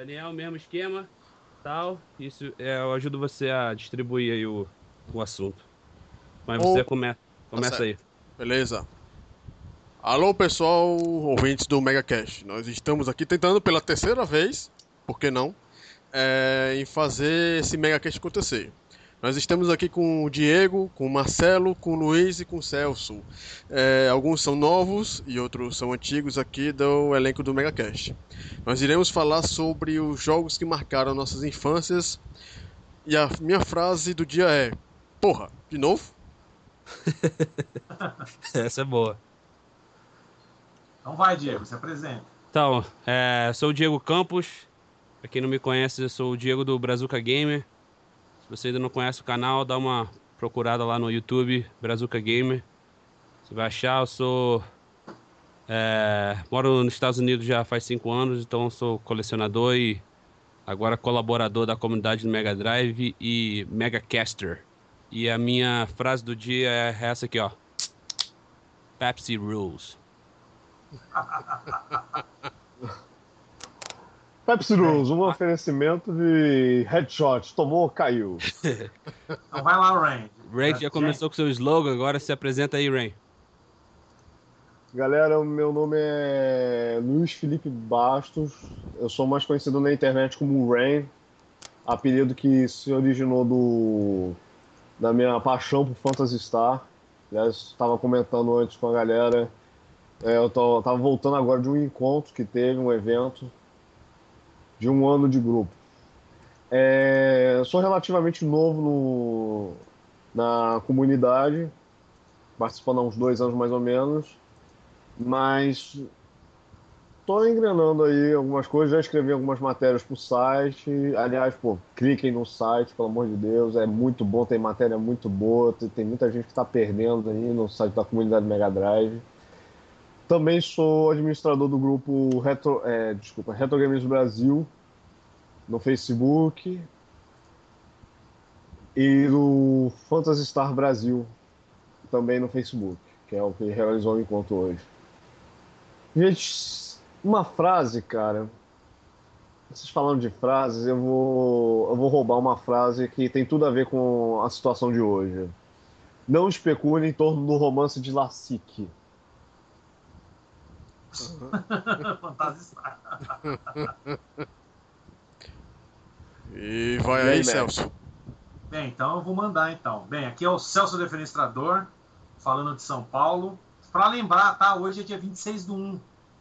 Daniel, mesmo esquema, tal. Isso é, eu ajudo você a distribuir aí o, o assunto. Mas você come, começa tá aí. Beleza. Alô, pessoal, ouvintes do Mega Cash. Nós estamos aqui tentando pela terceira vez, por que não, é, em fazer esse Mega Cash acontecer. Nós estamos aqui com o Diego, com o Marcelo, com o Luiz e com o Celso. É, alguns são novos e outros são antigos aqui do elenco do Megacast. Nós iremos falar sobre os jogos que marcaram nossas infâncias. E a minha frase do dia é: Porra, de novo? Essa é boa. Então vai, Diego, se apresenta. Então, é, sou o Diego Campos. Pra quem não me conhece, eu sou o Diego do Brazuca Gamer. Você ainda não conhece o canal, dá uma procurada lá no YouTube, Brazuca Gamer. Você vai achar, eu sou. É, moro nos Estados Unidos já faz cinco anos, então sou colecionador e agora colaborador da comunidade do Mega Drive e Mega Caster. E a minha frase do dia é essa aqui, ó. Pepsi Rules. Pepsi Rules, um oferecimento de headshot. Tomou, caiu. Então vai lá, Rain. Ray já começou com seu slogan, agora se apresenta aí, Ray. Galera, o meu nome é Luiz Felipe Bastos. Eu sou mais conhecido na internet como Rain, apelido que se originou do da minha paixão por Phantasy Star. Aliás, estava comentando antes com a galera. É, eu tô, tava voltando agora de um encontro que teve, um evento de um ano de grupo. É, sou relativamente novo no, na comunidade, participando há uns dois anos mais ou menos, mas estou engrenando aí algumas coisas, já escrevi algumas matérias para o site. Aliás, pô, cliquem no site, pelo amor de Deus, é muito bom, tem matéria muito boa, tem, tem muita gente que está perdendo aí no site da comunidade Mega Drive. Também sou administrador do grupo Retro, é, desculpa, Retro Games Brasil no Facebook e do Phantasy Star Brasil também no Facebook, que é o que realizou o encontro hoje. Gente, uma frase, cara. Vocês falando de frases, eu vou, eu vou roubar uma frase que tem tudo a ver com a situação de hoje. Não especule em torno do romance de Lassique. Fantasista. E vai aí, aí? Celso. Bem, então eu vou mandar então. Bem, aqui é o Celso Defenestrador, falando de São Paulo. Para lembrar, tá? Hoje é dia 26 do 1.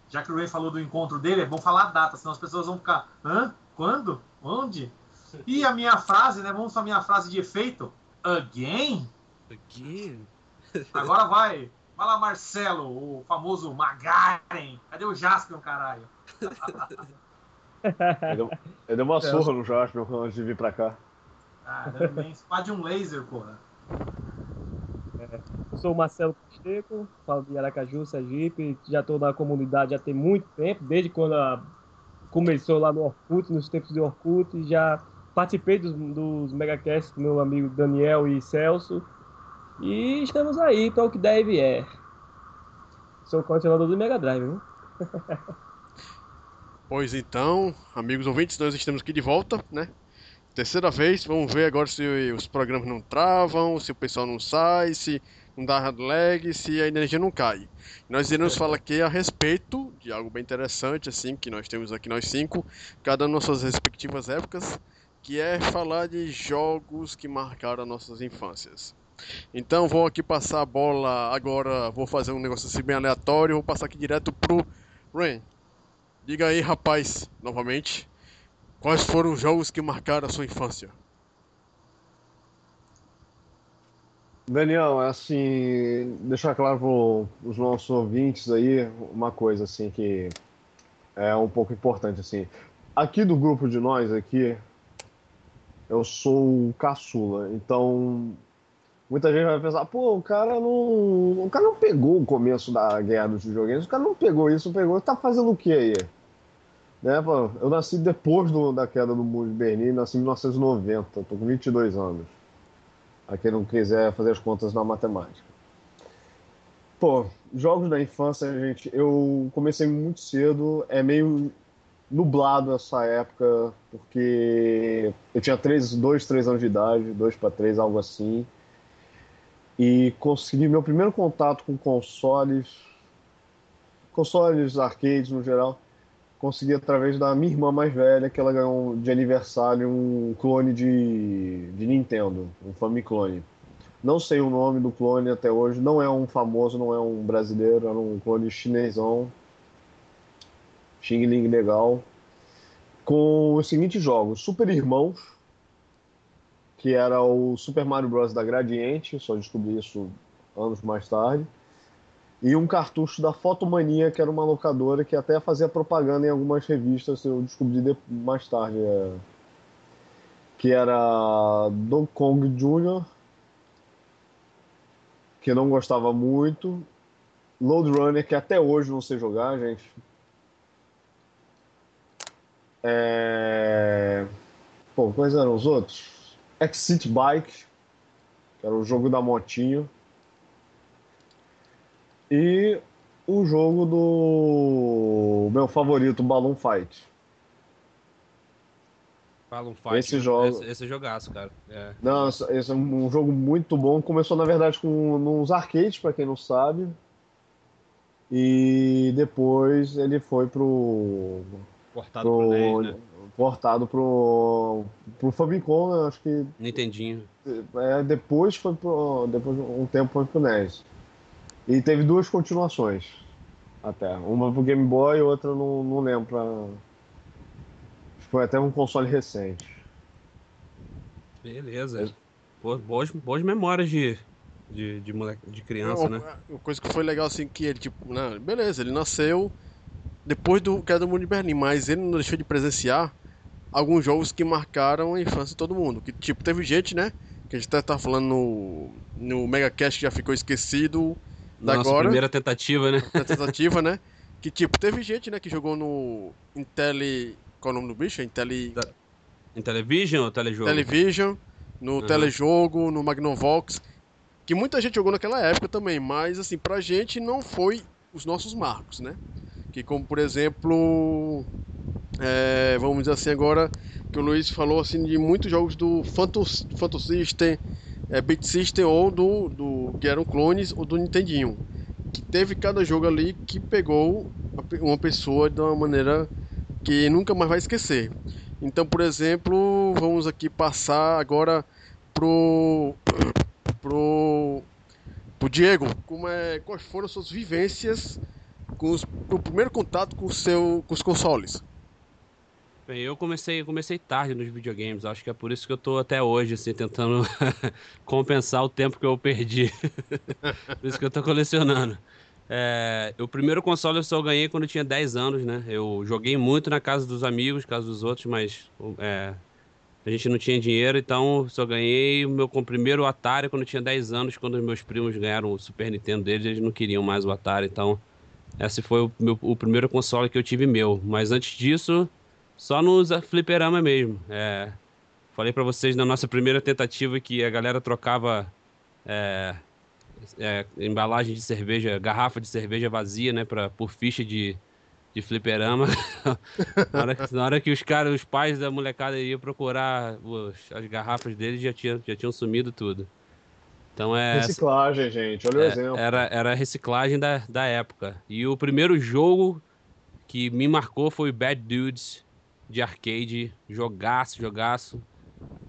Já que o Ray falou do encontro dele, é bom falar a data, senão as pessoas vão ficar. Hã? Quando? Onde? E a minha frase, né? Vamos para a minha frase de efeito. Again? Again? Agora vai. Vai lá, Marcelo, o famoso Magaren. Cadê o Jaspion, caralho? Ele deu, ele deu uma surra no Jasper antes de vir pra cá. Ah, bem. Espada um laser, porra. Eu sou o Marcelo Pacheco, falo de Aracaju, Sergipe, já estou na comunidade já tem muito tempo, desde quando a- começou lá no Orkut, nos tempos de Orkut, já participei dos, dos Megacasts com meu amigo Daniel e Celso, e estamos aí para o que deve é. Sou colecionador do Mega Drive, viu? Pois então, amigos ouvintes, nós estamos aqui de volta, né? Terceira vez, vamos ver agora se os programas não travam, se o pessoal não sai, se não dá lag, se a energia não cai. Nós iremos falar aqui a respeito de algo bem interessante, assim, que nós temos aqui nós cinco, cada um nas suas respectivas épocas, que é falar de jogos que marcaram nossas infâncias. Então vou aqui passar a bola agora, vou fazer um negócio assim bem aleatório, vou passar aqui direto pro Rain. Diga aí, rapaz, novamente, quais foram os jogos que marcaram a sua infância? Daniel, é assim, deixar claro para os nossos ouvintes aí uma coisa assim que é um pouco importante assim. Aqui do grupo de nós aqui, eu sou o caçula, então muita gente vai pensar, pô, o cara não, o cara não pegou o começo da guerra dos videogames, o cara não pegou isso, pegou, tá fazendo o que aí? Né, pô, eu nasci depois do, da queda do muro de Berlim, nasci em 1990, tô com 22 anos a quem não quiser fazer as contas na matemática. Pô, jogos da infância, gente, eu comecei muito cedo, é meio nublado essa época, porque eu tinha três, dois, três anos de idade, dois para três, algo assim. E consegui meu primeiro contato com consoles, consoles, arcades no geral, consegui através da minha irmã mais velha, que ela ganhou de aniversário um clone de, de Nintendo, um Famiclone. Não sei o nome do clone até hoje, não é um famoso, não é um brasileiro, era um clone chinesão. Xing Ling legal. Com os seguintes jogos: Super Irmãos, que era o Super Mario Bros. da Gradiente, só descobri isso anos mais tarde. E um cartucho da Fotomania, que era uma locadora que até fazia propaganda em algumas revistas, eu descobri mais tarde. É... Que era Donkey Kong Jr., que não gostava muito. Load Runner, que até hoje não sei jogar, gente. É... Pô, quais eram os outros? Exit Bike, que era o jogo da motinho. E o jogo do meu favorito, Balloon Fight. Balloon Fight, esse jogo, esse, esse jogaço, cara. É. Não, esse é um jogo muito bom. Começou na verdade com nos arcades, para quem não sabe. E depois ele foi pro portado pro, pro NES, né? portado pro, pro Famicom, né? acho que. Nintendinho. É, depois foi pro. Depois um tempo foi pro NES. E teve duas continuações. Até. Uma pro Game Boy e outra não, não lembro pra. Foi até um console recente. Beleza. É. boas, boas memórias de, de, de, moleque, de criança, não, né? Uma coisa que foi legal assim que ele, tipo, não, beleza, ele nasceu depois do Queda do Mundo de Berlim, mas ele não deixou de presenciar alguns jogos que marcaram a infância de todo mundo. Que tipo, teve gente, né? Que a gente até tá falando no, no Mega Cast que já ficou esquecido da Nossa agora. primeira tentativa, né? Tentativa, né? Que tipo, teve gente, né, que jogou no Intel. Qual é o nome do bicho? Intel. Em Television ou Telejogo? Television, no uhum. Telejogo, no Magnavox. Que muita gente jogou naquela época também, mas assim, pra gente não foi os nossos marcos, né? Que como por exemplo é, vamos dizer assim agora, que o Luiz falou assim de muitos jogos do Phantom, System, é, Beat System ou do, do que eram clones ou do Nintendinho. Que teve cada jogo ali que pegou uma pessoa de uma maneira que nunca mais vai esquecer. Então, por exemplo, vamos aqui passar agora pro pro pro Diego, como é, quais foram as suas vivências com os, o primeiro contato com, o seu, com os consoles? Bem, eu comecei, comecei tarde nos videogames, acho que é por isso que eu tô até hoje, assim, tentando compensar o tempo que eu perdi. por isso que eu tô colecionando. É, o primeiro console eu só ganhei quando eu tinha 10 anos, né? Eu joguei muito na casa dos amigos, casa dos outros, mas é, a gente não tinha dinheiro, então só ganhei o meu primeiro Atari quando eu tinha 10 anos, quando os meus primos ganharam o Super Nintendo deles, eles não queriam mais o Atari, então esse foi o, meu, o primeiro console que eu tive meu. Mas antes disso, só nos fliperama mesmo. É, falei para vocês na nossa primeira tentativa que a galera trocava é, é, embalagem de cerveja, garrafa de cerveja vazia, né, pra, por ficha de, de fliperama. na, hora, na, hora, que os caras, os pais da molecada iam procurar os, as garrafas deles, já, tinha, já tinham sumido tudo. Então é. Reciclagem, gente, olha o é, exemplo. Era, era a reciclagem da, da época. E o primeiro jogo que me marcou foi Bad Dudes de arcade, jogaço, jogaço.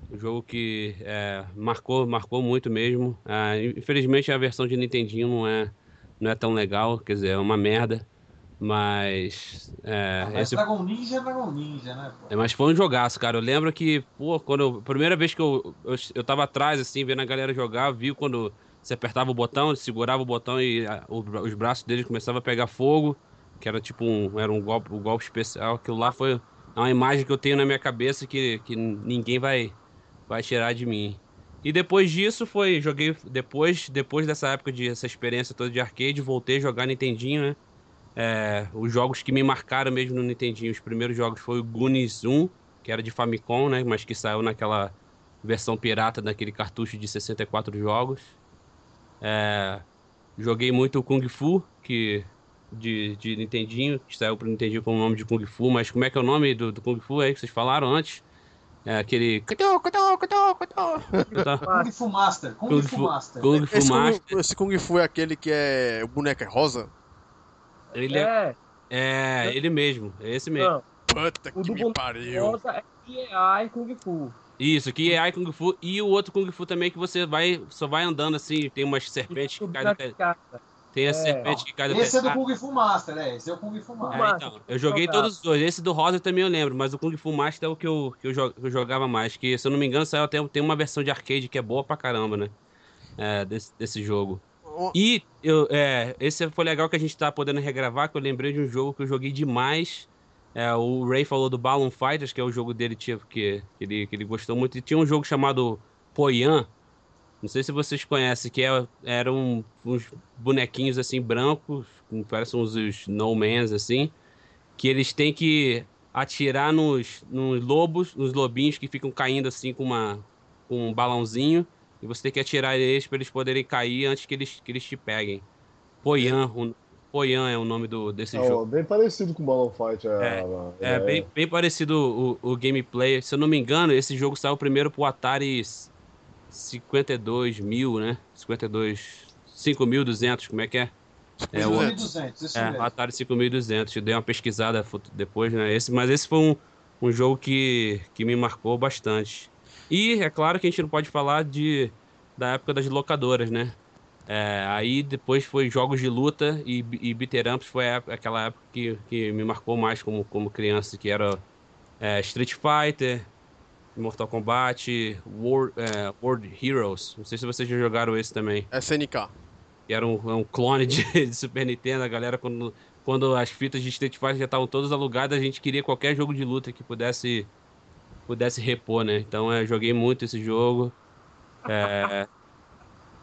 Um jogo que é, marcou, marcou muito mesmo. É, infelizmente a versão de Nintendinho não é, não é tão legal, quer dizer, é uma merda. Mas. É, ah, mas esse... Dragon Ninja é Dragon Ninja, né? É, mas foi um jogaço, cara. Eu lembro que, pô, quando. Eu, primeira vez que eu, eu, eu tava atrás, assim, vendo a galera jogar, viu quando você apertava o botão, segurava o botão e a, o, os braços dele começavam a pegar fogo, que era tipo um. Era um golpe, um golpe especial. Aquilo lá foi uma imagem que eu tenho na minha cabeça que, que ninguém vai, vai tirar de mim. E depois disso foi, joguei depois, depois dessa época de essa experiência toda de arcade, voltei a jogar Nintendinho, né? É, os jogos que me marcaram mesmo no Nintendinho, os primeiros jogos foi o Goonies 1, que era de Famicom, né? Mas que saiu naquela versão pirata daquele cartucho de 64 jogos. É, joguei muito o Kung Fu, que de, de Nintendinho, que saiu pro Nintendinho com o nome de Kung Fu, mas como é que é o nome do, do Kung Fu aí que vocês falaram antes? É aquele. Kung Fu Master. Kung, Kung Fu Master. Kung Fu Master. Esse Kung Fu é aquele que é. O boneco é rosa? Ele é, É, é ele mesmo, é esse mesmo. não. Puta O que me pariu. rosa é e Kung Fu. Isso, que é Ai Kung Fu e o outro Kung Fu também que você vai só vai andando assim, tem umas serpentes que caem do te- tem a É. serpente que cai do Esse é do. Kung Fu Master, é. Esse é o Kung Fu Master. É, Master, então, eu joguei todos os dois. Esse do Rosa também eu lembro, mas o Kung Fu Master é o que eu, que eu, jo- que eu jogava mais. Que, se eu não me engano, saiu até, tem uma versão de arcade que é boa pra caramba, né? É, desse, desse jogo. E eu, é, esse foi legal que a gente tá podendo regravar, que eu lembrei de um jogo que eu joguei demais. É, o Ray falou do Balloon Fighters, que é o jogo dele tipo, que, que, ele, que ele gostou muito. E tinha um jogo chamado Poyan. Não sei se vocês conhecem, que é, eram uns bonequinhos assim brancos, parecem uns Mans assim, que eles têm que atirar nos, nos lobos, nos lobinhos que ficam caindo assim com, uma, com um balãozinho. E você tem que atirar eles para eles poderem cair antes que eles, que eles te peguem. Poyan, o, Poyan é o nome do, desse É, jogo. bem parecido com o Balloon Fight. É, É, É ideia. bem, bem parecido o, o gameplay. Se eu não me engano, esse jogo saiu primeiro pro Atari 52 mil, né? 52. 5.200, como é que é? É, o, 1200, isso é, mesmo. Atari 5200. Eu dei uma pesquisada depois, né? Esse, mas esse foi um, um jogo que, que me marcou bastante. E é claro que a gente não pode falar de, da época das locadoras, né? É, aí depois foi jogos de luta e, e ups foi a aquela época que, que me marcou mais como, como criança, que era é, Street Fighter, Mortal Kombat, World, é, World Heroes. Não sei se vocês já jogaram esse também SNK. que era um, um clone de, de Super Nintendo. A galera, quando, quando as fitas de Street Fighter já estavam todas alugadas, a gente queria qualquer jogo de luta que pudesse pudesse repor, né? Então eu joguei muito esse jogo. É,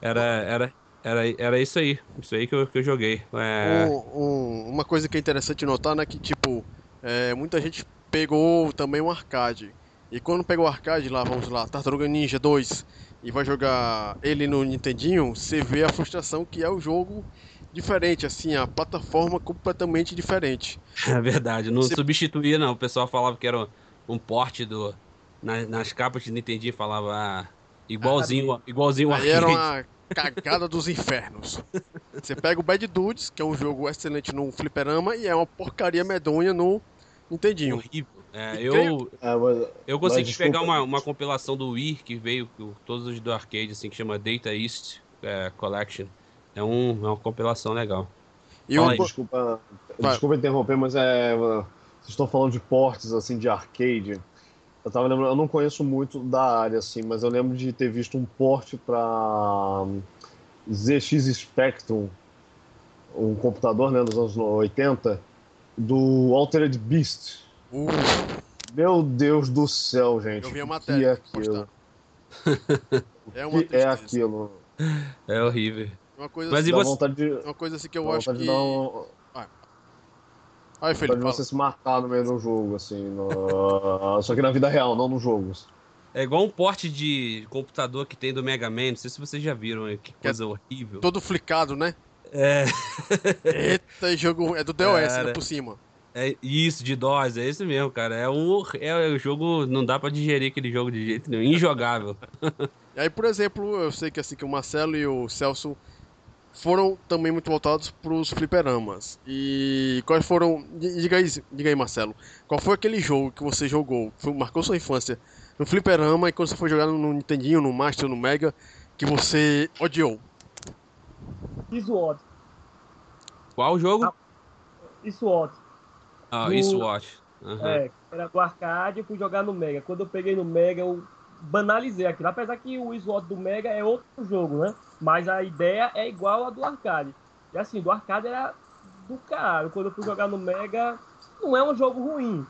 era, era, era, era isso aí. Isso aí que eu, que eu joguei. É, Um- um- uma coisa que é interessante notar, né, que tipo, é, muita gente pegou também um arcade. E quando pegou o arcade lá, vamos lá, Tartaruga Ninja 2, e vai jogar ele no Nintendinho, você vê a frustração que é o jogo diferente, assim, a plataforma completamente diferente. é verdade. Não Você- substituía, não. O pessoal falava que era um porte do. na- nas capas de Nintendinho falava ah, igualzinho, igualzinho o Aí era uma cagada dos infernos. Você pega o Bad Dudes, que é um jogo excelente no fliperama, e é uma porcaria medonha no Nintendinho. Horrível. É, eu, É, mas- Eu consegui Mas, pegar uma, uma compilação do Wii que veio com todos os do arcade, assim, que chama Data East é, Collection. É, um, é uma compilação legal. E aí. Desculpa, Vai. desculpa interromper, mas é. Vocês estão falando de portes assim de arcade. Eu tava lembrando, eu não conheço muito da área, assim, mas eu lembro de ter visto um porte para ZX Spectrum, um computador né, dos anos 80, do Altered Beast. o- Meu Deus do céu, gente. eu vi a o matéria. que é aquilo? É O uma que é aquilo? É horrível. Uma coisa, Mas assim, você- vontade de, uma coisa assim que eu dá acho que. de dar um, Ai, vontade Felipe, de fala. você se matar no meio do jogo, assim. no- Só que na vida real, não nos jogos. É igual um porte de computador que tem do Mega Man. Não sei se vocês já viram, né? que coisa horrível. todo flicado, né? É, Eita, jogo. É do DOS, Cara. né? Por cima. é isso, de DOS, é isso mesmo, cara. É um é o jogo, não dá pra digerir aquele jogo de jeito nenhum. Injogável. E aí, por exemplo, eu sei que assim que o Marcelo e o Celso foram também muito voltados pros fliperamas. E quais foram. di- Diga aí, diga aí, Marcelo. Qual foi aquele jogo que você jogou, que foi- marcou sua infância no fliperama e quando você foi jogar no Nintendinho, no Master, no Mega, que você odiou? SWAT. Qual o jogo? Ah. SWAT. Ah, no- isso Watch. Aham. É, era do arcade, fui jogar no Mega. Quando eu peguei no Mega, eu banalizei aquilo. Apesar que o SWAT do Mega é outro jogo, né? Mas a ideia é igual a do arcade. E assim, do arcade era do caralho. Quando eu fui jogar no Mega, não é um jogo ruim.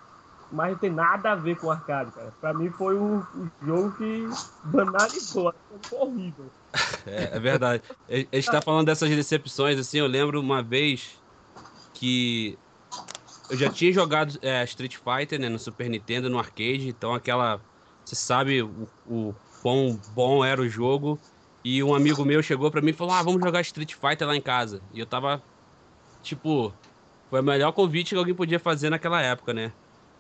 Mas não tem nada a ver com o arcade, cara. Pra mim foi o jogo que banalizou. Foi horrível. É, é verdade. A a gente tá falando dessas decepções, assim, eu lembro uma vez que eu já tinha jogado é, Street Fighter, né, no Super Nintendo, no arcade, então aquela... Você sabe o, o quão bom era o jogo, e um amigo meu chegou pra mim e falou, ah, vamos jogar Street Fighter lá em casa. E eu tava, tipo, Foi o melhor convite que alguém podia fazer naquela época, né?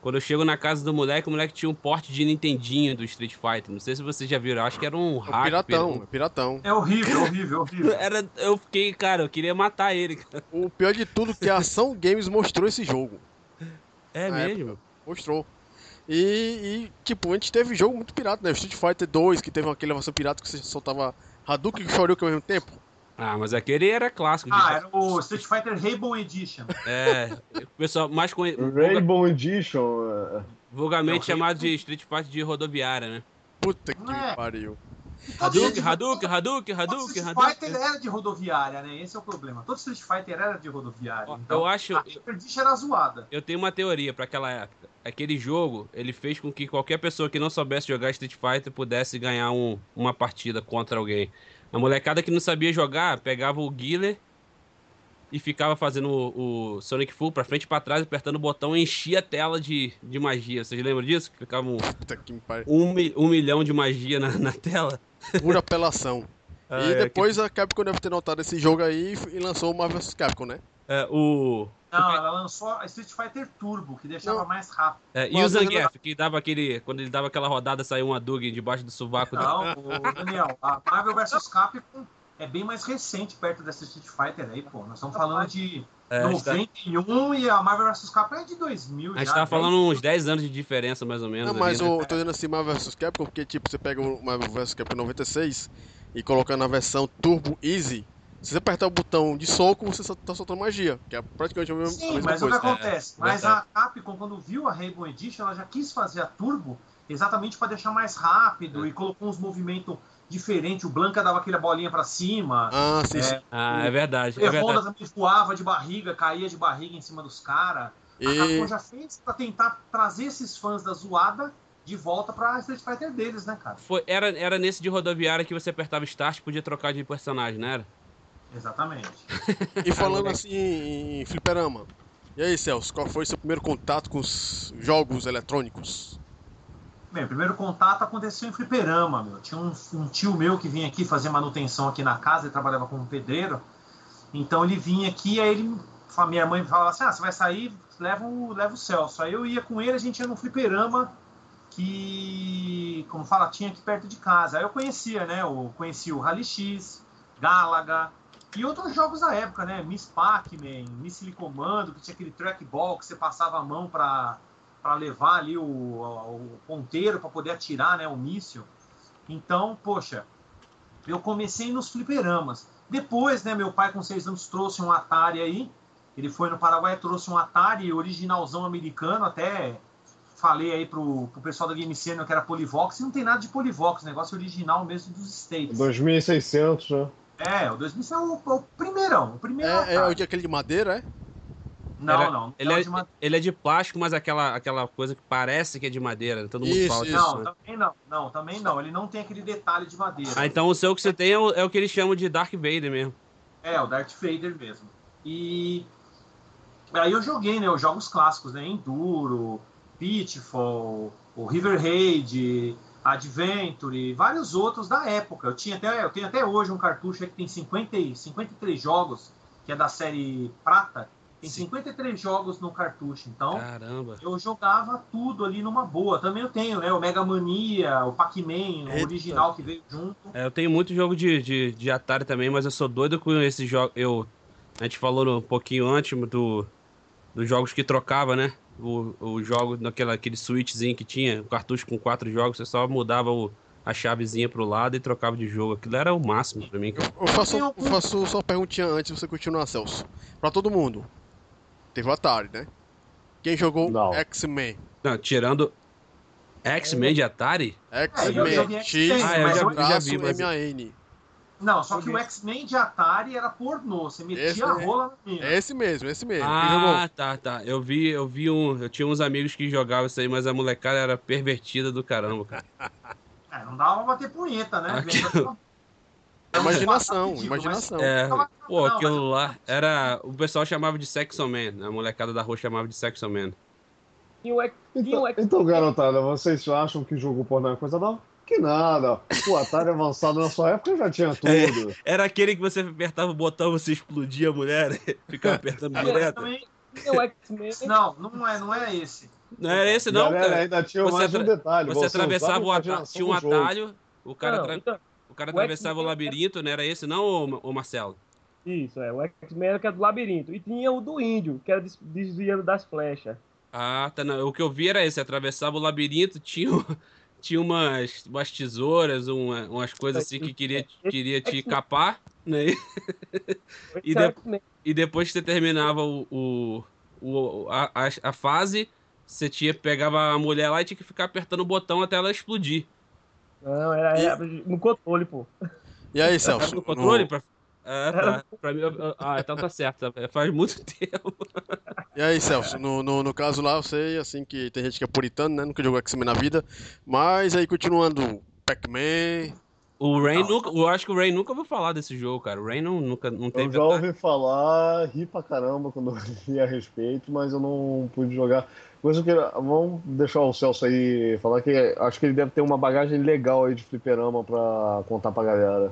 Quando eu chego na casa do moleque, o moleque tinha um porte de Nintendinho do Street Fighter. Não sei se vocês já viram, eu acho que era um É hack. piratão, pelo- é piratão. É horrível, horrível, horrível. Era, eu fiquei, cara, eu queria matar ele. cara. O pior de tudo é que a Ação Games mostrou esse jogo. É Na mesmo? época. Mostrou. E, e, tipo, a gente teve jogo muito pirata, né? Street Fighter 2, que teve aquele versão pirata que você soltava Hadouken e Shoryuken ao mesmo tempo. Ah, mas aquele era clássico. de- Ah, era o Street Fighter Rainbow Edition. É, o pessoal mais vulga- Rainbow Edition. é, vulgarmente É chamado de Street Fighter de rodoviária, né? Puta que é? pariu. Hadouken, Hadouken, Hadouken, Hadouken, Street. Fighter era de rodoviária, né? Esse é o problema. Todo Street Fighter era de rodoviária. Ó, Então, eu acho- A era zoada. Eu tenho uma teoria pra aquela época. Aquele jogo, ele fez com que qualquer pessoa que não soubesse jogar Street Fighter pudesse ganhar um- uma partida contra alguém. A molecada que não sabia jogar pegava o Guiller e ficava fazendo o, o Sonic Full pra frente e pra trás, apertando o botão e enchia a tela de, de magia. Vocês lembram disso? Que Ficava um, que um, um milhão de magia na, na tela. Pura apelação. Ah, e é, depois a Capcom deve ter notado esse jogo aí e lançou o Marvel vs Capcom, né? É, o, Não, ela lançou a Street Fighter Turbo, que deixava Não. mais rápido. é, e o Zangief, que dava aquele. Quando ele dava aquela rodada, saiu uma Dug debaixo do sovaco. Não, o Daniel, a Marvel vs Capcom é bem mais recente perto dessa Street Fighter aí, pô. Nós estamos falando de É, a gente tá- 91 e a Marvel vs Capcom é de 2000 A gente já, né? falando uns 10 anos de diferença, mais ou menos. Não, mas ali, né? eu tô dizendo assim Marvel vs Capcom porque, tipo, você pega o Marvel vs Capcom 96 e coloca na versão Turbo Easy, se você apertar o botão de soco, você só tá soltando magia, que é praticamente a mesma, a Sim, mesma mas o que acontece? É, mas verdade. a Capcom, quando viu a Rainbow Edition, ela já quis fazer a Turbo exatamente para deixar mais rápido É. e colocou uns movimentos diferentes. O Blanca dava aquela bolinha para cima. Ah, sim, sim. É, Ah, é verdade. o É Honda verdade. também voava de barriga, caía de barriga em cima dos caras. A Capcom E, já fez para tentar trazer esses fãs da zoada de volta pra Street Fighter deles, né, cara? Foi, era, era nesse de rodoviária que você apertava Start e podia trocar de personagem, não era? Exatamente. e falando assim em fliperama. E aí, Celso, qual foi seu primeiro contato com os jogos eletrônicos? Bem, o primeiro contato aconteceu em fliperama, meu. Tinha um, um tio meu que vinha aqui fazer manutenção aqui na casa, ele trabalhava como pedreiro. Então ele vinha aqui, aí ele, a minha mãe falava assim, ah, você vai sair, leva o, leva o Celso. Aí eu ia com ele, a gente ia no fliperama que, como fala, tinha aqui perto de casa. Aí eu conhecia, né, eu conhecia o Rally X, Galaga, e outros jogos da época, né, Miss Pac-Man, Missile Commando, que tinha aquele trackball que você passava a mão para para levar ali o, o ponteiro para poder atirar, né, o míssil. Então, poxa, eu comecei nos fliperamas. Depois, né, meu pai com seis anos trouxe um Atari aí. Ele foi no Paraguai, trouxe um Atari originalzão americano, até falei aí pro, pro pessoal da Game Center que era Polivox, e não tem nada de Polivox, negócio original mesmo dos States. 2600, né? É, o 2000 é o, o primeirão, o primeiro É, é de aquele de madeira, é? Não, Ele é- não, Ele não é, de ele é de plástico, mas aquela, aquela coisa que parece que é de madeira. né? Todo mundo Isso, fala isso. disso. Não, né? também não, não, também não. Ele não tem aquele detalhe de madeira. Ah, então o seu que você tem é o, é o que eles chamam de Dark Vader mesmo. É, o Darth Vader mesmo. E aí eu joguei, né, os jogos clássicos, né, Enduro, Pitfall, o River Raid, Adventure, vários outros da época. Eu tinha até, eu tenho até hoje um cartucho que tem 50, e- 53 jogos, que é da série Prata. Tem Sim. 53 jogos no cartucho, então Caramba. eu jogava tudo ali numa boa. Também eu tenho, né, o Mega Mania, o Pac-Man, o original que veio junto. É, eu tenho muito jogo de, de, de Atari também, mas eu sou doido com esse jogo. Eu, a gente falou no- um pouquinho antes do, dos jogos que trocava, né? O, o jogo naquela aquele switchzinho que tinha, o cartucho com quatro jogos, você só mudava o, a chavezinha pro lado e trocava de jogo. Aquilo era o máximo pra mim. cara. Eu faço, eu faço só uma perguntinha antes de você continuar, Celso. Pra todo mundo. Teve o Atari, né? Quem jogou. X-Men? Não, tirando X-Men de Atari? É, X-Men, joguei X, Ah, eu já- eu já vi, mas- M-A-N. Não, só que o. X-Men de Atari era pornô. Você metia Esse a é- rola na mina. É esse mesmo, esse mesmo. Ah, tá, tá. Eu vi, eu vi um. Eu tinha uns amigos que jogavam isso aí, mas a molecada era pervertida do caramba, cara. É, não dava pra bater punheta, né? Aquilo- Imaginação, Ridículo, imaginação. É, Não, pô, não, aquilo lá era. O pessoal chamava de Sexo Man. A molecada da rua chamava de Sexo Man. Então, então, garotada, vocês acham que jogo pornô é coisa nova? Que nada. O Atari avançado na sua época já tinha tudo. Era aquele que você apertava o botão, você explodia a mulher, ficava apertando direto. Não, não é, não é esse. Não era esse, não, Galera, cara. ainda tinha Você mais um detalhe. Você atravessava usava o atalho. imaginação Tinha um atalho. O cara, Não, atra- então, cara atravessava o labirinto, não era esse, não, ô, ô Marcelo? Isso, é. O X-Men era do labirinto. E tinha o do índio, que era des- desviando das flechas. Ah, tá. Não. O que eu vi era esse. Atravessava o labirinto, tinha, tinha umas, umas tesouras, uma- umas coisas assim que queria, queria te capar, né? E de-. E depois que você terminava o, o, o- a, a, a fase, você tinha, pegava a mulher lá e tinha que ficar apertando o botão até ela explodir. Não, era, era no controle, pô. E aí, Celso? no controle? no- Pra... Ah, tá. Pra mim, ah, então tá certo. tá. Faz muito tempo. E aí, Celso? No, no, no caso lá, eu sei, assim, que tem gente que é puritano, né? Nunca jogou X-Men na vida. Mas aí, continuando, Pac-Man. O Rain Não. nunca. Eu acho que o Rain nunca ouviu falar desse jogo, cara. O Rain não, nunca não Eu teve. já ouvi falar, ri pra caramba quando eu li a respeito, mas eu não pude jogar. Coisa que vamos deixar o Celso aí falar que acho que ele deve ter uma bagagem legal aí de fliperama pra contar pra galera.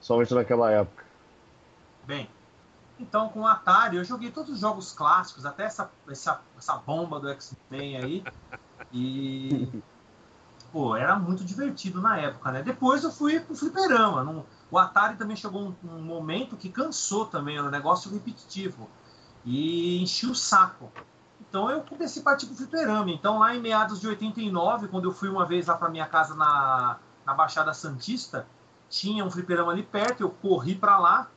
Somente naquela época. Bem, então com o Atari eu joguei todos os jogos clássicos, até essa, essa, essa bomba do X-Men aí. E. Pô, era muito divertido na época, né? Depois eu fui pro fliperama. Não- o Atari também chegou um, um momento que cansou também, era um negócio repetitivo. E enchi o saco. Então eu comecei a partir pro fliperama. Então lá em meados de 89, quando eu fui uma vez lá pra minha casa na, na Baixada Santista, tinha um fliperama ali perto, eu corri pra lá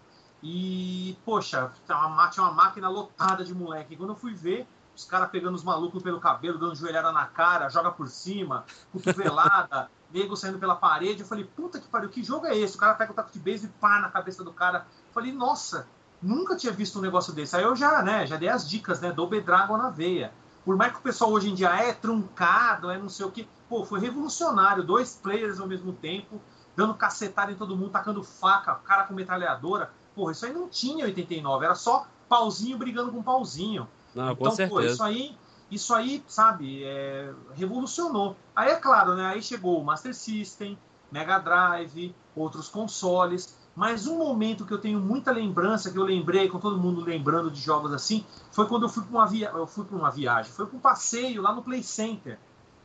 e, poxa, tinha uma, uma máquina lotada de moleque. Quando eu fui ver, os caras pegando os malucos pelo cabelo, dando joelhada na cara, joga por cima, cotovelada, nego saindo pela parede. Eu falei, puta que pariu, que jogo é esse? O cara pega o taco de beisebol e pá na cabeça do cara. Eu falei, nossa, nunca tinha visto um negócio desse. Aí eu já, né, já dei as dicas, né, do Dragon na veia. Por mais que o pessoal hoje em dia é truncado, é não sei o que, pô, foi revolucionário. Dois players ao mesmo tempo, dando cacetada em todo mundo, tacando faca, cara com metralhadora. Porra, isso aí não tinha em 89, era só pauzinho brigando com pauzinho. Não, com Então, pô, certeza. isso aí, isso aí, sabe, é, revolucionou. Aí é claro, né? Aí chegou o Master System, Mega Drive, outros consoles. Mas um momento que eu tenho muita lembrança, que eu lembrei, com todo mundo lembrando de jogos assim, foi quando eu fui para uma, via... eu fui uma viagem, foi para um passeio lá no Play Center,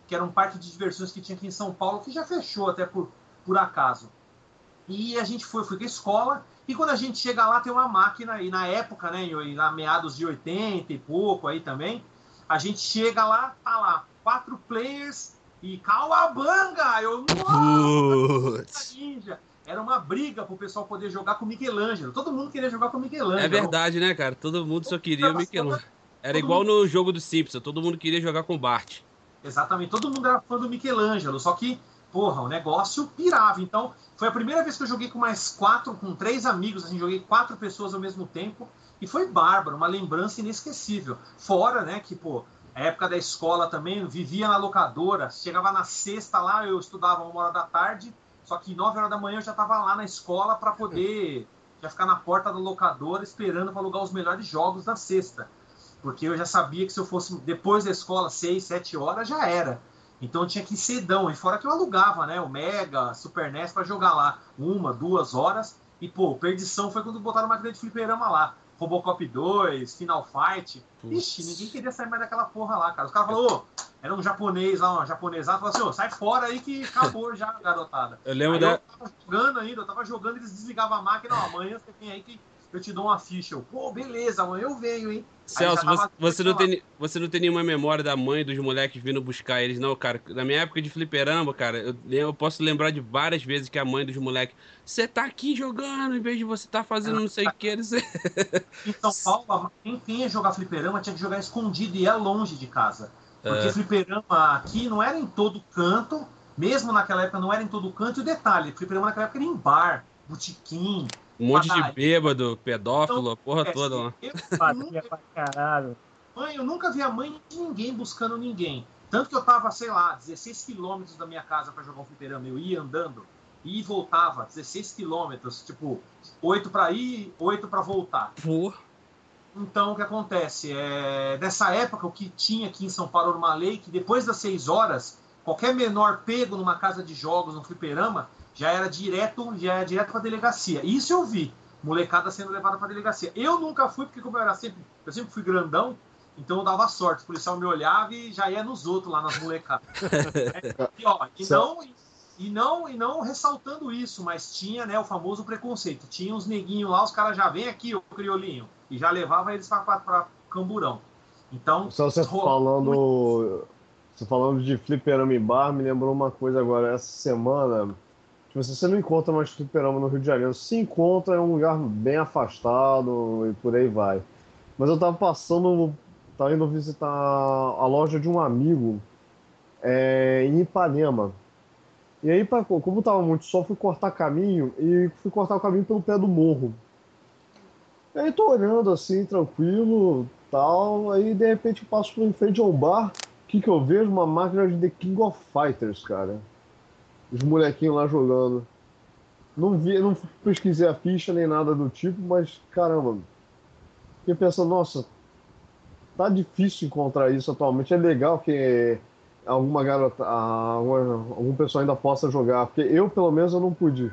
que era um parque de diversões que tinha aqui em São Paulo, que já fechou até por, por acaso. E a gente foi, fui com a escola, e quando a gente chega lá tem uma máquina, e na época, né, em na meados de 80 e pouco aí também, a gente chega lá, tá lá, quatro players e Cauabanga! Eu, nossa, ninja! Era uma briga pro pessoal poder jogar com Michelangelo. Todo mundo queria jogar com Michelangelo. É verdade, né, cara? Todo mundo só queria o Michelangelo. Era igual no jogo do Simpson, todo mundo queria jogar com o Bart. Exatamente, todo mundo era fã do Michelangelo, só que, porra, o negócio pirava. Então, foi a primeira vez que eu joguei com mais quatro, com três amigos, assim, joguei quatro pessoas ao mesmo tempo, e foi bárbaro, uma lembrança inesquecível. Fora, né, que, pô, a época da escola também, vivia na locadora, chegava na sexta lá, eu estudava uma hora da tarde, só que nove horas da manhã eu já tava lá na escola para poder já ficar na porta da locadora esperando para alugar os melhores jogos da sexta porque eu já sabia que se eu fosse depois da escola, 6, 7 horas, já era. Então tinha que ir cedão. E fora que eu alugava, né? O Mega, Super NES para jogar lá uma, duas horas. E, pô, perdição foi quando botaram uma máquina de fliperama lá. Robocop 2, Final Fight. Ixi, ninguém queria sair mais daquela porra lá, cara. Os caras falaram, ô, era um japonês lá, um japonesado, falou assim, ô, sai fora aí que acabou já, garotada. Eu lembro Aí da. eu tava jogando ainda, eu tava jogando, eles desligavam a máquina, ó, amanhã você vem aí que eu te dou uma ficha. Eu, pô, beleza, amanhã eu venho, hein? Celso, você, você não tem, você não tem nenhuma memória da mãe dos moleques vindo buscar eles, não, cara. Na minha época de fliperama, cara, eu, eu posso lembrar de várias vezes que a mãe dos moleques, você tá aqui jogando em vez de você tá fazendo não sei o que, sei. Em São Paulo, quem, quem ia jogar fliperama tinha que jogar escondido e é longe de casa. Porque É. fliperama aqui não era em todo canto, mesmo naquela época não era em todo canto. E o detalhe, fliperama naquela época era em bar, botequim. Um monte de bêbado, pedófilo, a porra É, toda lá. Batia pra caralho. mãe, eu nunca vi a mãe de ninguém buscando ninguém. Tanto que eu tava, sei lá, 16 quilômetros da minha casa para jogar um fliperama. Eu ia andando e voltava, 16 quilômetros, tipo, 8 para ir, 8 para voltar. Pô. Então, o que acontece? É, nessa época, o que tinha aqui em São Paulo era uma lei que depois das 6 horas, qualquer menor pego numa casa de jogos, no fliperama, já era direto, já era direto para delegacia. Isso eu vi. molecada sendo levada pra delegacia. Eu nunca fui, porque como eu era sempre, eu sempre fui grandão, então eu dava sorte. O policial me olhava e já ia nos outros lá nas molecadas. e, ó, e não, e não, e não ressaltando isso, mas tinha, né, o famoso preconceito. Tinha uns neguinhos lá, os caras já vem aqui, o criolinho, e já levava eles para camburão. Então, Só você falando, você falando de fliperama e bar, me lembrou uma coisa agora. Essa semana, tipo, você não encontra mais fliperama no Rio de Janeiro. Se encontra, é um lugar bem afastado e por aí vai. Mas eu tava passando, tava indo visitar a loja de um amigo é, em Ipanema. E aí, pra- como tava muito sol, fui cortar caminho e fui cortar o caminho pelo pé do morro. E aí tô olhando assim, tranquilo, tal. Aí de repente eu passo por em frente ao bar. O que, que eu vejo? Uma máquina de The King of Fighters, cara. Os molequinhos lá jogando. Não vi, não pesquisei a ficha nem nada do tipo, mas caramba. Fiquei pensando, nossa, tá difícil encontrar isso atualmente. É legal que alguma garota, alguma, algum pessoal ainda possa jogar, porque eu pelo menos eu não pude.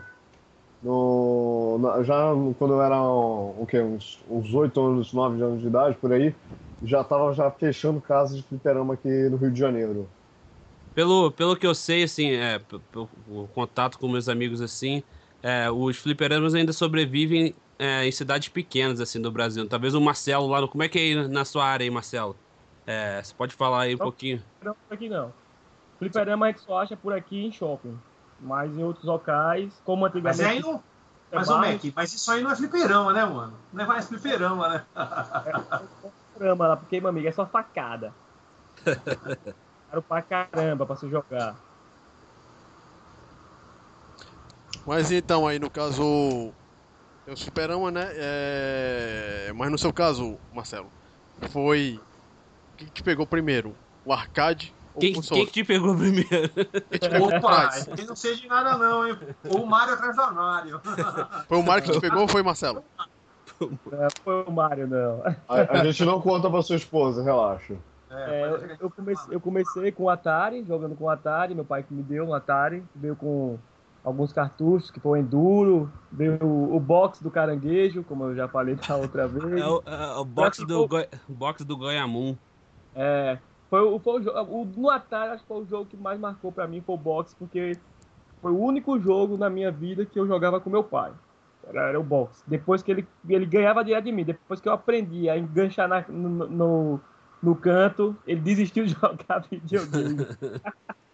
No, já quando eu era o uns, uns 8 anos, 9 anos de idade, por aí, já tava já fechando casas de fliperama aqui no Rio de Janeiro. Pelo, pelo que eu sei, assim, é, o contato com meus amigos, assim, é, os fliperamas ainda sobrevivem é, em cidades pequenas, assim, do Brasil. Talvez o Marcelo lá, no, como é que é aí na sua área aí, Marcelo? É, você pode falar aí um Não. pouquinho? Não, por aqui não. Fliperama a gente só acha por aqui em shopping. Mas em outros locais, como Mas antigamente. aí não. Mas, é ô, bar, Mac, mas isso aí não é fliperama, né, mano? Não é mais fliperama, né? fliperama lá, porque, meu amigo, é só facada. Caro pra caramba pra se jogar. Mas então, aí no caso, tem o Superama, né? É... Mas no seu caso, Marcelo, foi. O que que te pegou primeiro? O arcade ou Quem, o console? quem que te pegou primeiro? Quem te pegou Opa, atrás? que não seja de nada, não, hein? Ou o Mario atrás do armário. Foi o Mario que te pegou ou foi o Marcelo? Não foi o Mario, não. A, a gente não conta pra sua esposa, relaxa. É, pode eu, eu comecei, eu comecei com o Atari, jogando com o Atari, meu pai que me deu um Atari, veio com alguns cartuchos, que foi o Enduro, veio o, o box do caranguejo, como eu já falei da outra vez. É o, é o box, do, Goi- box do Goiamum. É, foi, o- foi o, o, no Atari, acho que foi o jogo que mais marcou pra mim, foi o box, porque foi o único jogo na minha vida que eu jogava com meu pai. Era, era o box. Depois que ele, ele ganhava direto de mim, depois que eu aprendi a enganchar na- no, no, no canto, ele desistiu de jogar videogame.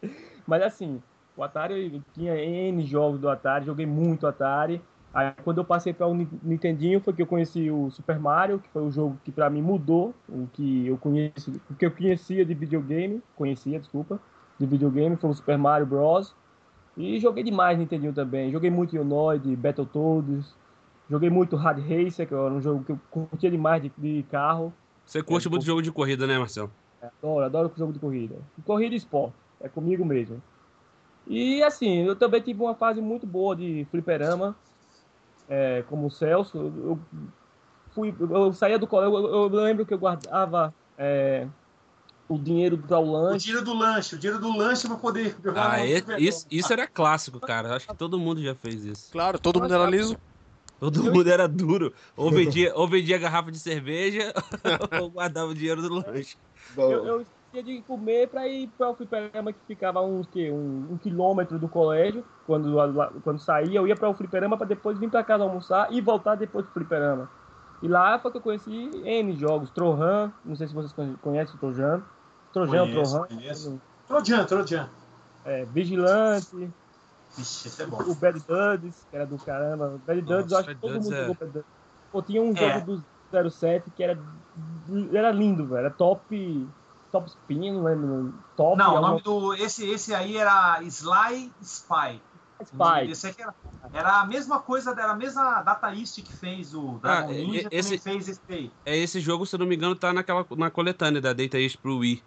Mas assim, o Atari, eu tinha N jogos do Atari, joguei muito Atari. Aí quando eu passei para o Ni- Nintendinho foi que eu conheci o Super Mario, que foi o jogo que para mim mudou o que eu conheço, o que eu conhecia de videogame, conhecia, desculpa, de videogame foi o Super Mario Bros. E joguei demais Nintendinho também. Joguei muito Ionoid, Battletoads, joguei muito Hard Racer, que era um jogo que eu curtia demais de, de carro. Você curte É, muito jogo de corrida, né, Marcelo? Adoro, adoro jogo de corrida. Corrida e esporte, é comigo mesmo. E assim, eu também tive uma fase muito boa de fliperama, é, como o Celso. Eu, fui, eu saía do colégio, eu, eu lembro que eu guardava é, o dinheiro para o O lanche. dinheiro do lanche, o dinheiro do lanche pra poder jogar Ah, fliperama. isso, isso era clássico, cara. Acho que todo mundo já fez isso. Claro, todo mundo era liso. Todo mundo era duro. Ou vendia, ou vendia garrafa de cerveja, ou guardava o dinheiro do lanche. Eu, eu tinha de comer para ir para o fliperama que ficava uns, que, um, um quilômetro do colégio. Quando, quando saía, eu ia para o fliperama para depois vir para casa almoçar e voltar depois pro fliperama. E lá foi que eu conheci N jogos. Trojan, não sei se vocês conhe- conhecem o Trojan. Trojan, Conheço, Trojan. conheço. Trojan, Trojan. É, Vigilante, Vixe, esse é bom. o Bad Duds, que era do caramba. O Bad Duds, eu acho que todo Duds mundo é- jogou Bad Duds. Pô, tinha um É. jogo do 07 que era, era lindo, velho. Era top, top spin, não lembro. Top, Não, o nome do. Esse, esse aí era Sly Spy. Spy. Esse aqui era, era a mesma coisa, era a mesma Data East que fez o Dragon Ah, Ninja, esse- também fez esse aí. É esse jogo, se eu não me engano, tá naquela, na coletânea da Data East pro Wii.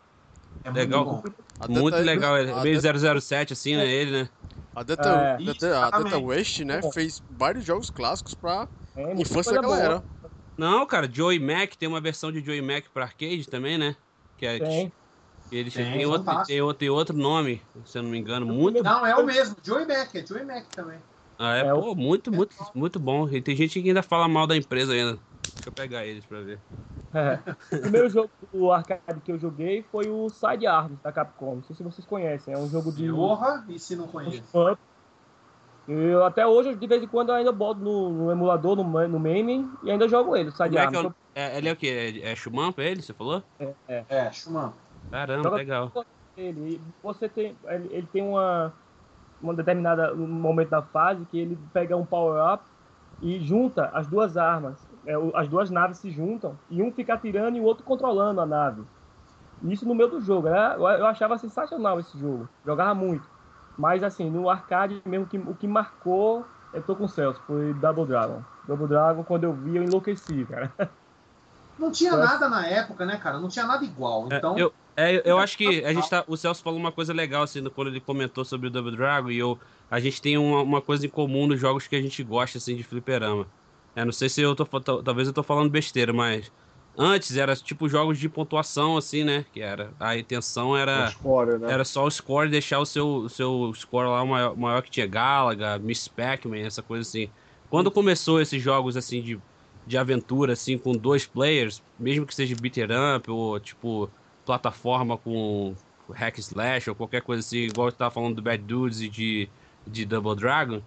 É Legal. muito. A Muito legal. Ele a é meio Data- 007, assim, né? Ele, né? A Data, É. Data- a Data. West, né, Bom. fez vários jogos clássicos pra É, infância da boa. galera. Não, cara, Joey Mac, tem uma versão de Joey Mac pra arcade também, né? Que é, Tem. Ele Tem, tem, outro, tem, outro, tem outro nome, se eu não me engano. Muito. Não, é o mesmo. Joey Mac, é Joey Mac também. Ah, é, É, pô, muito, muito, muito bom. E tem gente que ainda fala mal da empresa ainda. Deixa eu pegar eles pra ver. É. O primeiro jogo do arcade que eu joguei foi o Side Arms da Capcom. Não sei se vocês conhecem. É um jogo de. Porra, e se não conhece? Eu, até hoje, de vez em quando, eu ainda boto no, no emulador, no, no MAME, e ainda jogo ele, o Side Como é que é, Arms. o- é, ele é o quê? É, é Shuman pra ele, você falou? É, Schumann. Caramba, Joga- legal. ele. Você tem, ele, ele tem uma, uma determinada um momento da fase que ele pega um power up e junta as duas armas. É, o- as duas naves se juntam e um fica atirando e o outro controlando a nave. Isso no meio do jogo, né? Eu, eu achava sensacional esse jogo. Jogava muito. Mas assim, no arcade mesmo que, o que marcou, eu tô com o Celso, foi Double Dragon. Double Dragon, quando eu vi, eu enlouqueci, cara. Não tinha nada na época, né, cara? Não tinha nada igual. É, Então, eu, é, eu acho que a gente tá. O Celso falou uma coisa legal, assim, quando ele comentou sobre o Double Dragon, e eu, a gente tem uma, uma coisa em comum nos jogos que a gente gosta, assim, de fliperama. É, não sei se eu tô. Talvez eu tô falando besteira, mas. Antes era tipo jogos de pontuação, assim, né? Que era. A intenção era. Score, né? Era só o score deixar o seu, o seu score lá maior, maior que tinha Galaga, Miss Pac-Man, essa coisa assim. Quando começou esses jogos assim de, de aventura, assim, com dois players, mesmo que seja beater up ou tipo plataforma com hack slash ou qualquer coisa assim, igual eu tava falando do Bad Dudes e de, de Double Dragon,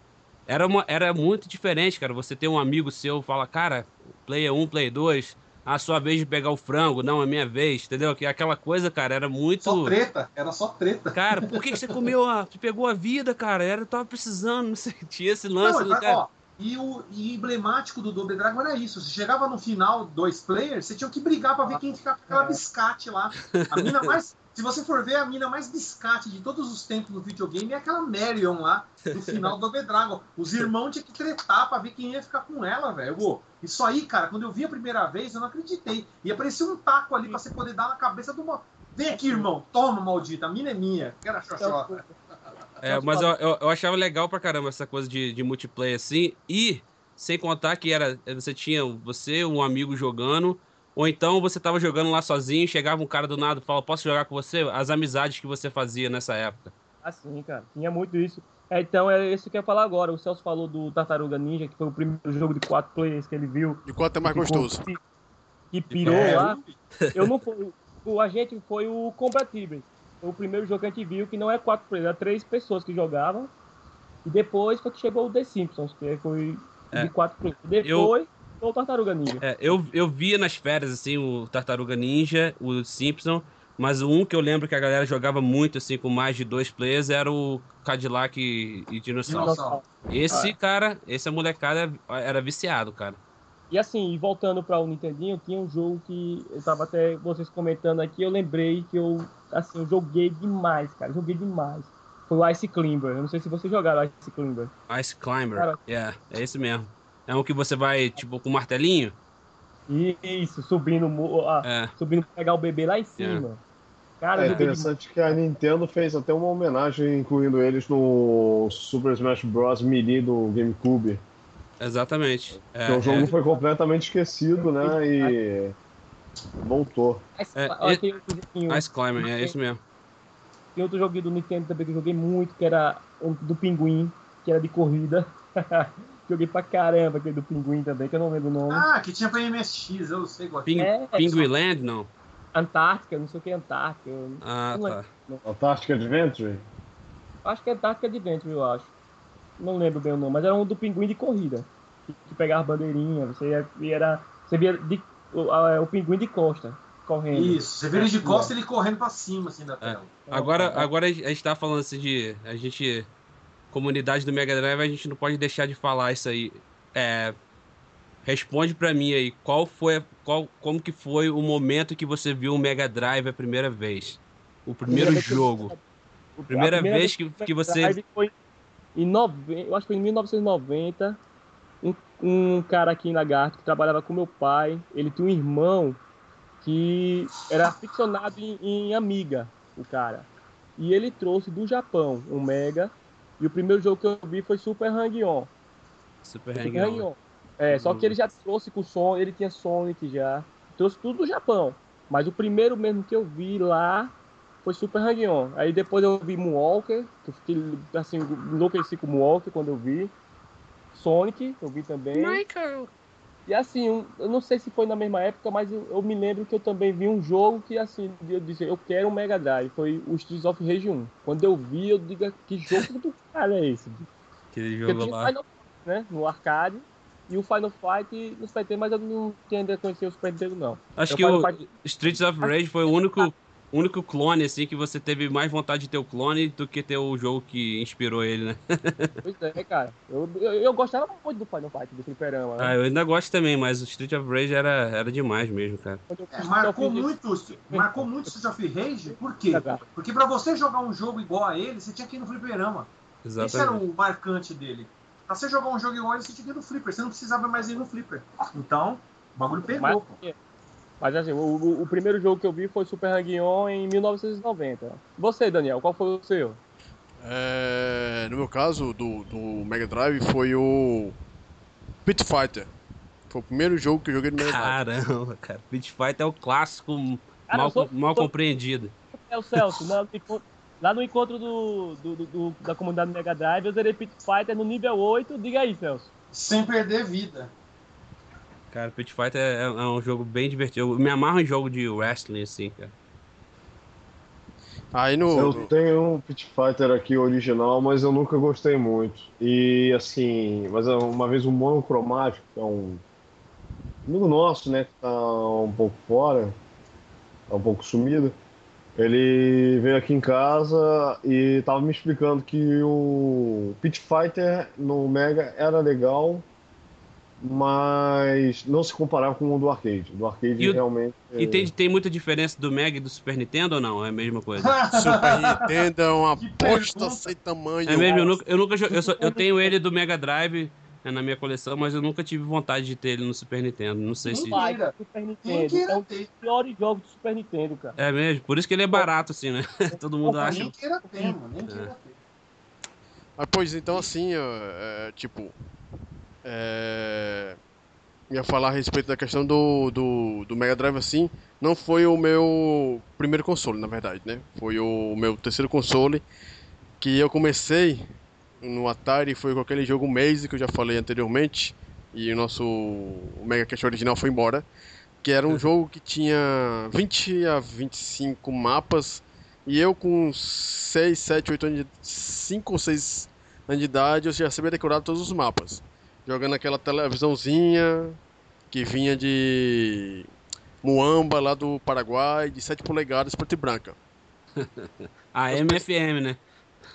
era, uma, era muito diferente, cara. Você ter um amigo seu fala, cara, player 1, player 2, a sua vez de pegar o frango, não, é minha vez, entendeu? Que aquela coisa, cara, era muito. só treta. Era só treta. Cara, por que, que você comeu a. Você pegou a vida, cara? Era, eu tava precisando, não sei. Tinha esse lance Não, do cara. ó, e o e emblemático do Double Dragon era isso. Você chegava no final, dois players, você tinha que brigar pra ver quem ficava com aquela É. biscate lá. A mina mais. Se você for ver, a mina mais biscate de todos os tempos do videogame é aquela Marion lá, do final do Double Dragon. Os irmãos tinham que tretar pra ver quem ia ficar com ela, velho. Isso aí, cara, quando eu vi a primeira vez, eu não acreditei. E apareceu um taco ali pra você poder dar na cabeça do. mal- Vem aqui, irmão. Toma, maldita. A mina é minha. Quero xoxota. É, mas eu, eu, eu achava legal pra caramba essa coisa de, de multiplayer assim. E sem contar que era. Você tinha você, um amigo jogando. Ou então você tava jogando lá sozinho, chegava um cara do nada e falava, posso jogar com você? As amizades que você fazia nessa época. Assim, cara. Tinha muito isso. É, então, é isso que eu ia falar agora. O Celso falou do Tartaruga Ninja, que foi o primeiro jogo de quatro players que ele viu. De quanto é mais que gostoso. Que pirou É, lá. Eu não fui. O agente foi o Combatibly. Foi o primeiro jogo que a gente viu que não é quatro players, era três pessoas que jogavam. E depois foi que chegou o The Simpsons, que foi É. de quatro players. Depois foi o Tartaruga Ninja. É, eu, eu via nas férias, assim, o Tartaruga Ninja, o Simpson, mas um que eu lembro que a galera jogava muito, assim, com mais de dois players, era o Cadillac e, e Dinossauro. Dinossauro. Esse, cara, esse molecada era viciado, cara. E assim, voltando para o Nintendinho, tinha um jogo que eu tava até vocês comentando aqui, eu lembrei que eu, assim, eu joguei demais, cara, joguei demais. Foi o Ice Climber. Eu não sei se vocês jogaram Ice Climber. Ice Climber. Cara. É, é esse mesmo. É um que você vai, tipo, com um martelinho? Isso, subindo, ah, É. subindo pra pegar o bebê lá em cima. Cara, É joguei demais. interessante que a Nintendo fez até uma homenagem, incluindo eles no Super Smash Bros. Melee do GameCube. Exatamente. É, Então o jogo é. foi completamente esquecido, né? E voltou. Ice- É, e- tem outro joguinho, Ice Climber, é esse mesmo. tem outro joguinho do Nintendo também que eu joguei muito, que era do Pinguim, que era de corrida. joguei pra caramba aquele do Pinguim também, que eu não lembro o nome. Ah, que tinha pra MSX, eu sei qual é. Ping, É, Penguin Land, não? Antártica, não sei o que é Antártica. Ah, Não tá. Antarctic Adventure? Acho que é Antártica Adventure, eu acho. Não lembro bem o nome, mas era um do pinguim de corrida. Que, que pegava bandeirinha, você ia, era. Você via de- o, a- o pinguim de costa, correndo. Isso, você vê ele de costas ele correndo pra cima, assim, da tela. Agora, agora a gente tá falando assim de. A gente. Comunidade do Mega Drive, a gente não pode deixar de falar isso aí. É. Responde pra mim aí, qual foi. Qual, como que foi o momento que você viu o Mega Drive a primeira vez? O primeiro que eu- jogo. A Primeira vez que, que você. Foi em nove... Eu acho que foi em 1990. Um, um cara aqui em Lagarto que trabalhava com meu pai. Ele tinha um irmão que era aficionado em, em Amiga, o cara. E ele trouxe do Japão um Mega. E o primeiro jogo que eu vi foi Super Hang-On. Super Super Hang-On. É, só que ele já trouxe com som, ele tinha Sonic já. Trouxe tudo do Japão. Mas o primeiro mesmo que eu vi lá foi Super Hang-On. Aí depois eu vi Moonwalker, que eu fiquei assim, enlouqueci com Moonwalker quando eu vi. Sonic, eu vi também. E assim, um- eu não sei se foi na mesma época, mas eu, eu me lembro que eu também vi um jogo que assim, eu disse, eu quero um Mega Drive, foi o Streets of Rage 1. Quando eu vi, eu digo, que jogo do cara é esse? Aquele Porque jogo lá. Final Fight, né, no arcade, e o Final Fight no Super Nintendo, mas eu não tinha ainda conhecido o Super Nintendo, não. Acho Eu que o parte- Streets of Rage foi o único, único clone, assim, que você teve mais vontade de ter o clone do que ter o jogo que inspirou ele, né? Pois é, cara. Eu, eu, eu gostava muito do Final Fight, do Fliperama, né? Ah, eu ainda gosto também, mas o Street of Rage era, era demais mesmo, cara. É, marcou muito, marcou muito Street of Rage, por quê? Rage, Porque pra você jogar um jogo igual a ele, você tinha que ir no fliperama. Esse era Exatamente. o marcante dele. Pra você jogar um jogo igual a ele, você tinha que ir no flipper. Você não precisava mais ir no flipper. Então, o bagulho pegou, Mas, pô. Mas assim, o, o- o primeiro jogo que eu vi foi Super Hang-On em 1990. Você, Daniel, qual foi o seu? É, no meu caso, do, do Mega Drive, foi o Pit Fighter. Foi o primeiro jogo que eu joguei no Mega Drive. Caramba, cara. Beat Fighter é o clássico Cara, mal, sou- mal sou- compreendido. É o Celso, lá no encontro, lá no encontro do, do- do- do- da comunidade Mega Drive, eu zerei Pit Fighter no nível 8. Diga aí, Celso. Sem perder vida. Cara, Pit Fighter é, é um jogo bem divertido. Eu me amarro em jogo de wrestling, assim, cara. Aí no. Eu tenho um Pit Fighter aqui original, mas eu nunca gostei muito. E assim, mas é uma vez o monocromático, que é um amigo nosso, né, que tá um pouco fora, tá um pouco sumido, ele veio aqui em casa e tava me explicando que o Pit Fighter no Mega era legal, mas não se comparava com o do arcade. Do arcade E o- realmente. E tem, tem muita diferença do Mega e do Super Nintendo ou não? É a mesma coisa? Super Nintendo é uma bosta sem tamanho. É mesmo, eu nunca, eu nunca eu, só- eu tenho ele do Mega Drive é, na minha coleção, mas eu nunca tive vontade de ter ele no Super Nintendo. Não sei se. Mentira. Super Nintendo. É um dos piores jogos do Super Nintendo, cara. É mesmo, por isso que ele é barato, assim, né? Todo mundo Opa, acha. Nem queira ter, mano. Nem queira ter. Mas, pois então, assim, ó, é, tipo. É, ia falar a respeito da questão do, do, do Mega Drive, assim. Não foi o meu primeiro console, na verdade, né? Foi o meu terceiro console. Que eu comecei no Atari, foi com aquele jogo Maze que eu já falei anteriormente. E o nosso o Mega Cache original foi embora. Que era um jogo que tinha 20 a 25 mapas. E eu com 6, 7, 8 anos de 5 ou 6 anos de idade, eu já sabia decorar todos os mapas. Jogando aquela televisãozinha que vinha de Muamba, lá do Paraguai, de 7 polegadas, preta e branca. A MFM, né?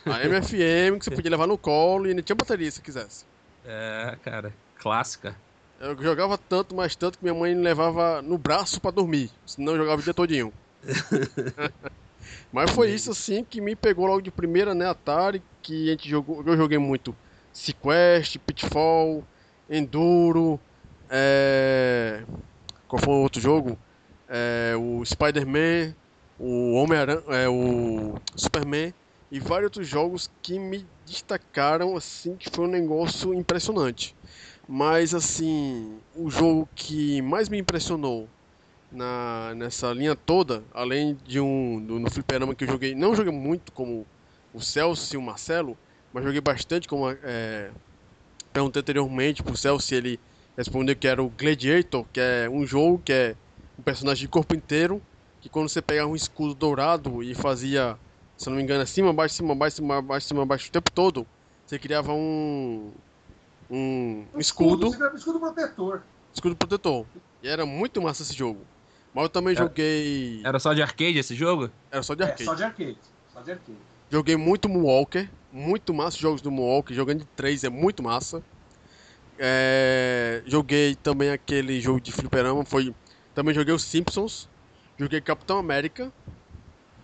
A MFM que você podia levar no colo e ainda tinha bateria se quisesse. É, cara, clássica. Eu jogava tanto, mais tanto que minha mãe me levava no braço pra dormir, senão eu jogava o dia todinho. Mas foi isso assim que me pegou logo de primeira, né, Atari, que a gente jogou, eu joguei muito Sequest, Pitfall, Enduro, é... qual foi o outro jogo? É, o Spider-Man, o Homem-Aranha, é, o Superman e vários outros jogos que me destacaram assim, que foi um negócio impressionante. Mas assim, o jogo que mais me impressionou na, nessa linha toda, além de um do, no fliperama que eu joguei, não joguei muito como o Celso e o Marcelo, mas joguei bastante como é, perguntei anteriormente pro Celso se ele respondeu que era o Gladiator, que é um jogo que é um personagem de corpo inteiro, que quando você pegava um escudo dourado e fazia, se eu não me engano, acima, abaixo, cima, abaixo, cima, abaixo, cima, abaixo o tempo todo, você criava um um, um escudo, Você grava escudo protetor. escudo protetor. E era muito massa esse jogo. Mas eu também É. joguei. Era só de arcade esse jogo? Era só de É, arcade. só de arcade. Só de arcade. Joguei muito Moonwalker. Muito massa os jogos do Moonwalker. Jogando de 3 é muito massa. É, Joguei também aquele jogo de fliperama. Foi... Também joguei os Simpsons. Joguei Capitão América.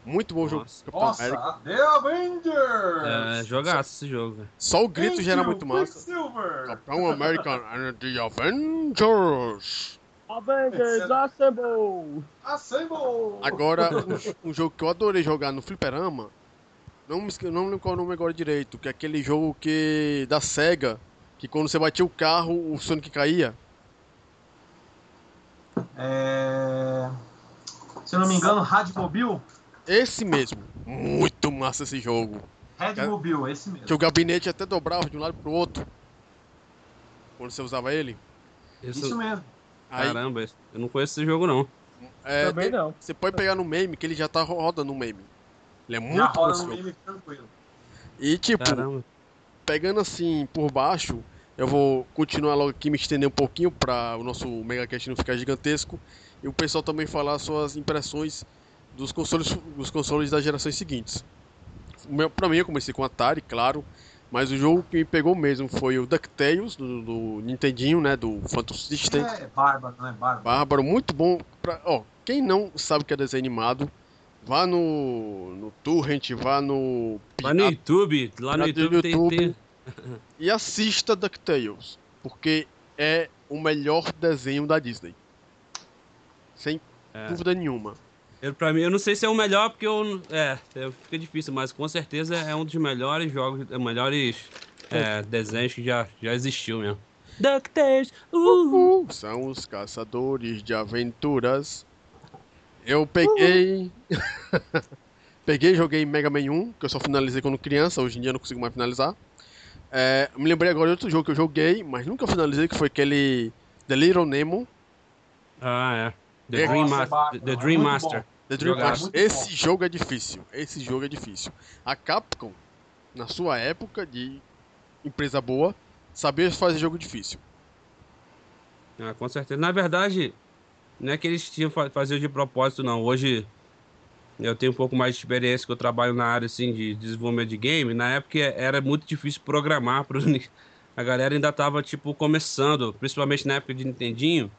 Muito bom jogo. Nossa. Capitão Nossa, América. The Avengers! É, jogaço esse jogo. Só o grito Thank já era you, muito massa. Quicksilver! Capitão América and the Avengers. Avengers Assemble! Assemble! Agora, um, um jogo que eu adorei jogar no fliperama, não me não lembro qual é o nome agora direito, que é aquele jogo que da SEGA, que quando você batia o carro, o Sonic caía. É... Se eu não me engano, Radmobil? Esse mesmo. Muito massa esse jogo. Redmobil, esse mesmo. Que o gabinete até dobrava de um lado pro outro. quando você usava ele. Isso, Isso mesmo. Aí, caramba, eu não conheço esse jogo não. é, Também não. você pode pegar no meme, que ele já tá ro- rodando no meme. Ele é muito Já esse no meme tranquilo. E tipo, Caramba. pegando assim por baixo, eu vou continuar logo aqui me estender um pouquinho para o nosso megacast não ficar gigantesco e o pessoal também falar suas impressões dos consoles dos consoles das gerações seguintes. O meu- Pra mim eu comecei com Atari, claro, mas o jogo que me pegou mesmo foi o DuckTales do, do Nintendinho, né, do Phantom System. É bárbaro, não é bárbaro? Bárbaro, muito bom. Pra, ó, quem não sabe o que é desenho animado, vá no, no Torrent, vá no Lá no YouTube, lá no YouTube, tem- YouTube. tem, e assista DuckTales, porque é o melhor desenho da Disney. Sem É. dúvida nenhuma. Eu, pra mim, eu não sei se é o melhor, porque eu. É, é, fica difícil, mas com certeza é um dos melhores jogos, é, melhores é, desenhos que já, já existiu mesmo. DuckTales! Uh! Uh, são os caçadores de aventuras. Eu peguei. peguei e joguei Mega Man 1, que eu só finalizei quando criança, hoje em dia eu não consigo mais finalizar. É, me lembrei agora de outro jogo que eu joguei, mas nunca finalizei, que foi aquele The Little Nemo. Ah, é. The É, Dream, nossa, Master, The Dream Master. The Dream. Master. Esse jogo é difícil. Esse jogo é difícil. A Capcom, na sua época de empresa boa, sabia fazer jogo difícil. Ah, com certeza. Na verdade, não é que eles tinham fa- fazer de propósito, não. Hoje eu tenho um pouco mais de experiência que eu trabalho na área assim de desenvolvimento de game. Na época era muito difícil programar para a galera ainda tava tipo começando, principalmente na época de Nintendinho.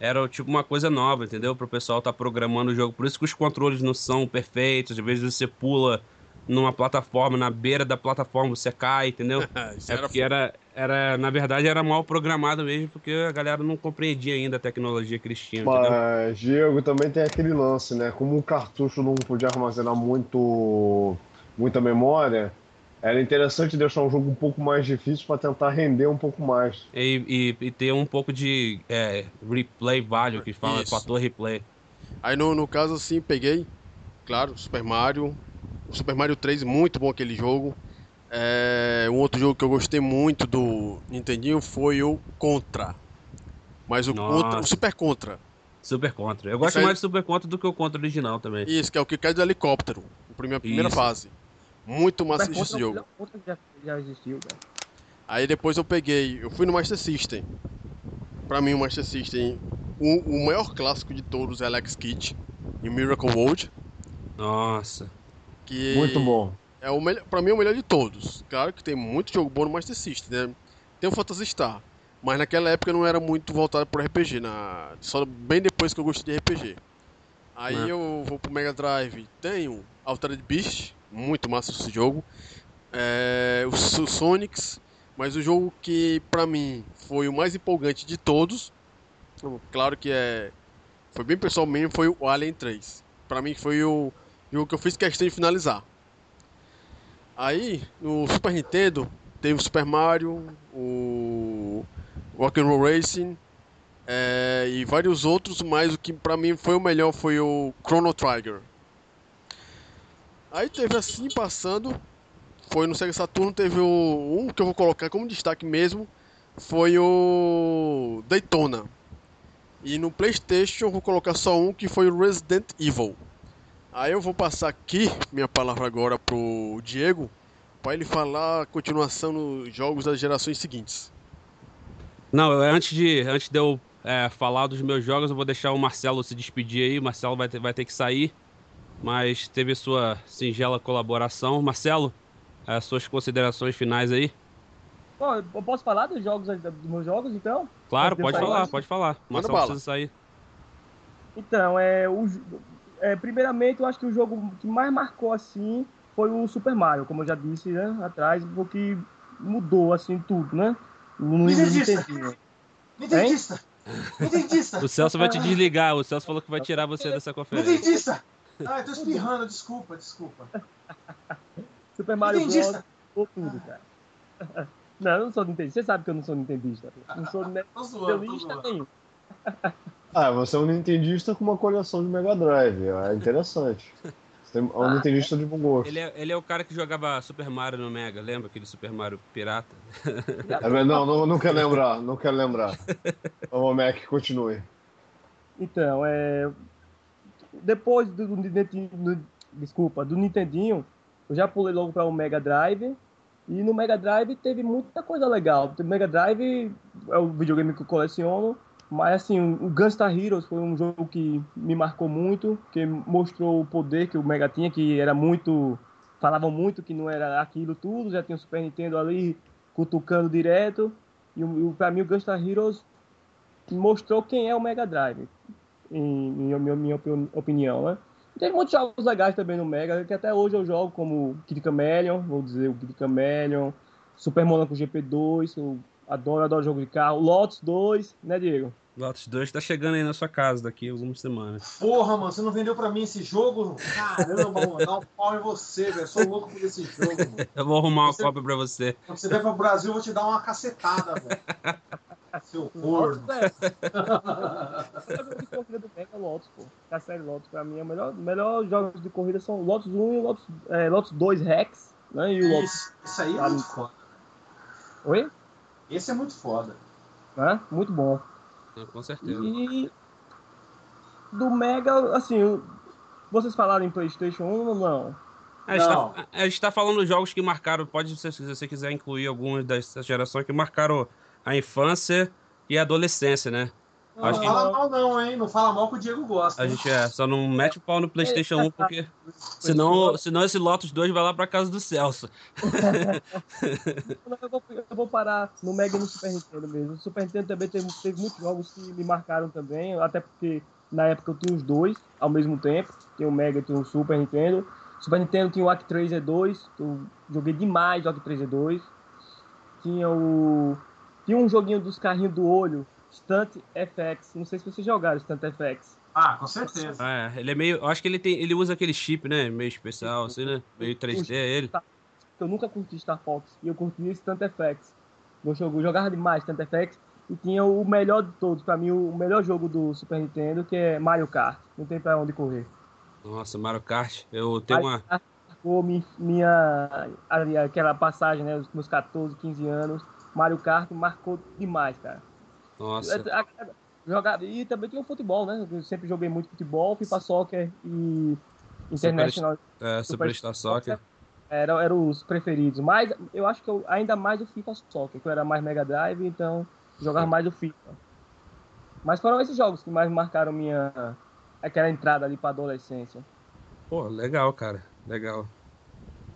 Era tipo uma coisa nova, entendeu? Para o pessoal estar programando o jogo. Por isso que os controles não são perfeitos. Às vezes você pula numa plataforma, na beira da plataforma você cai, entendeu? É porque era, era, na verdade, era mal programado mesmo, porque a galera não compreendia ainda a tecnologia entendeu? Mas, Diego, também tem aquele lance, né? Como o cartucho não podia armazenar muito, muita memória, era interessante deixar um jogo um pouco mais difícil para tentar render um pouco mais. E, e- e ter um pouco de é, replay value, que fala, Isso. fator replay. Aí no, no caso assim, peguei, claro, Super Mario. O Super Mario 3, muito bom aquele jogo. É, um outro jogo que eu gostei muito do Nintendinho foi o Contra. Mas o. Contra, o Super Contra. Super Contra. Eu gosto aí- mais do Super Contra do que o Contra original também. Isso, que é o que cai do helicóptero. A primeira, primeira fase. Muito massa Super esse Contra- jogo. Já, já existiu, cara. Aí depois eu peguei, eu fui no Master System. Pra mim o Master System, o, o maior clássico de todos é Alex Kidd e Miracle World, Nossa. que Muito bom. É o melhor, para mim é o melhor de todos. Claro que tem muito jogo bom no Master System, né? Tem o Phantasy Star, mas naquela época não era muito voltado pro RPG, na só bem depois que eu gostei de RPG. Aí É. eu vou pro Mega Drive, tenho Altered Beast, muito massa esse jogo. É, o So- Sonics, mas o jogo que pra mim foi o mais empolgante de todos, claro que é foi bem pessoal mesmo, foi o Alien 3. Pra mim foi o jogo que eu fiz questão de finalizar. Aí, no Super Nintendo, teve o Super Mario, o Rock'n'Roll Racing é, e vários outros, mas o que pra mim foi o melhor foi o Chrono Trigger. Aí teve assim, passando, foi no Sega Saturn, teve o, um que eu vou colocar como destaque mesmo, foi o Daytona. E no Playstation eu vou colocar só um que foi o Resident Evil. Aí eu vou passar aqui minha palavra agora pro Diego para ele falar a continuação nos jogos das gerações seguintes. Não, antes de, antes de eu é, falar dos meus jogos, eu vou deixar o Marcelo se despedir aí. O Marcelo vai ter, vai ter que sair, mas teve sua singela colaboração. Marcelo, as suas considerações finais aí? Bom, eu posso falar dos jogos, dos meus jogos, então? Claro, Pode pode falar, pode falar. O Manda Marcelo precisa sair. Então, é, o, é, primeiramente, eu acho que o jogo que mais marcou, assim, foi o Super Mario, como eu já disse né, atrás, porque mudou, assim, tudo, né? No, Nintendista. Nintendista! Nintendista! O Celso vai te desligar. O Celso falou que vai tirar você dessa conferência. Nintendista! Ah, eu tô espirrando, desculpa, desculpa. Super Mario Bros. Nintendista! mudou tudo, cara. Não, eu não sou Nintendista. Você sabe que eu não sou Nintendista. Não sou Nintendista nenhum. Ah, você é um nintendista com uma coleção de Mega Drive. É interessante. Tem um ah, nintendista de bom gosto. Ele é, ele é o cara que jogava Super Mario no Mega, lembra aquele Super Mario pirata? É, não, não, não quero lembrar, não quero lembrar. O Mac, continue. Então, é... Depois do, do, do, desculpa, do Nintendinho, eu já pulei logo para o Mega Drive. E no Mega Drive teve muita coisa legal. O Mega Drive é o videogame que eu coleciono. Mas assim, o Gunstar Heroes foi um jogo que me marcou muito, que mostrou o poder que o Mega tinha, que era muito. Falavam muito que não era aquilo tudo, já tinha o Super Nintendo ali cutucando direto. E, e para mim o Gunstar Heroes mostrou quem é o Mega Drive, em, em minha, minha opinião, né? Tem muitos jogos legais também no Mega, que até hoje eu jogo, como Kid Chameleon, vou dizer o Kid Chameleon, Super Monaco GP2, eu adoro, adoro jogo de carro, Lotus 2, né, Diego? Lotus 2 tá chegando aí na sua casa daqui a algumas semanas. Porra, mano, você não vendeu pra mim esse jogo? Caramba, mano, dá um pau em você, velho. Sou louco por esse jogo, mano. Eu vou arrumar uma você, cópia pra você. Quando você vier pro Brasil, eu vou te dar uma cacetada, velho. Seu corno. de corrida do Mega Lotus, pô. A série Lotus, pra mim, é o melhor, melhor jogos de corrida são Lotus 1 e Lotus, é, Lotus 2 Rex, né? E o Lotus. Isso aí é muito foda. Oi? Esse é muito foda. É? Muito bom. Com certeza. E do Mega, assim, vocês falaram em PlayStation 1 ou não? A gente, não. Tá, a gente tá falando de jogos que marcaram, pode, se você quiser incluir algumas dessas gerações que marcaram a infância e a adolescência, né? Não, Acho não fala mal não, hein? Não fala mal que o Diego gosta. A gente é, só não mete o pau no Playstation 1 porque senão, senão esse Lotus 2 vai lá pra casa do Celso. eu, vou, eu vou parar no Mega e no Super Nintendo mesmo. O Super Nintendo também teve, teve muitos jogos que me marcaram também, até porque na época eu tinha os dois ao mesmo tempo. Tinha o Mega e tinha o Super Nintendo. Super Nintendo tinha o Act 3 E2, eu joguei demais o Act 3 E2. Tinha o tinha um joguinho dos carrinhos do olho, Stunt FX. Não sei se vocês jogaram Stunt FX. Ah, com certeza. É, ele é meio. Eu acho que ele tem. Ele usa aquele chip, né? Meio especial, assim, né? Meio 3D é ele. Eu nunca curti Star Fox e eu curti Stunt FX. Eu jogava demais Stunt FX e tinha o melhor de todos, pra mim, o melhor jogo do Super Nintendo, que é Mario Kart. Não tem pra onde correr. Nossa, Mario Kart. Eu tenho Mario uma. Kart minha, aquela passagem, né? Os meus 14, 15 anos Mario Kart marcou demais, cara. Nossa. Jogar, e também tem o futebol, né? Eu sempre joguei muito futebol, FIFA Soccer e International. Super, é, Superstar Soccer. Eram era os preferidos. Mas eu acho que eu, ainda mais o FIFA Soccer, que eu era mais Mega Drive, então jogava mais o FIFA. Mas foram esses jogos que mais marcaram minha aquela entrada ali para adolescência. Pô, legal, cara. Legal.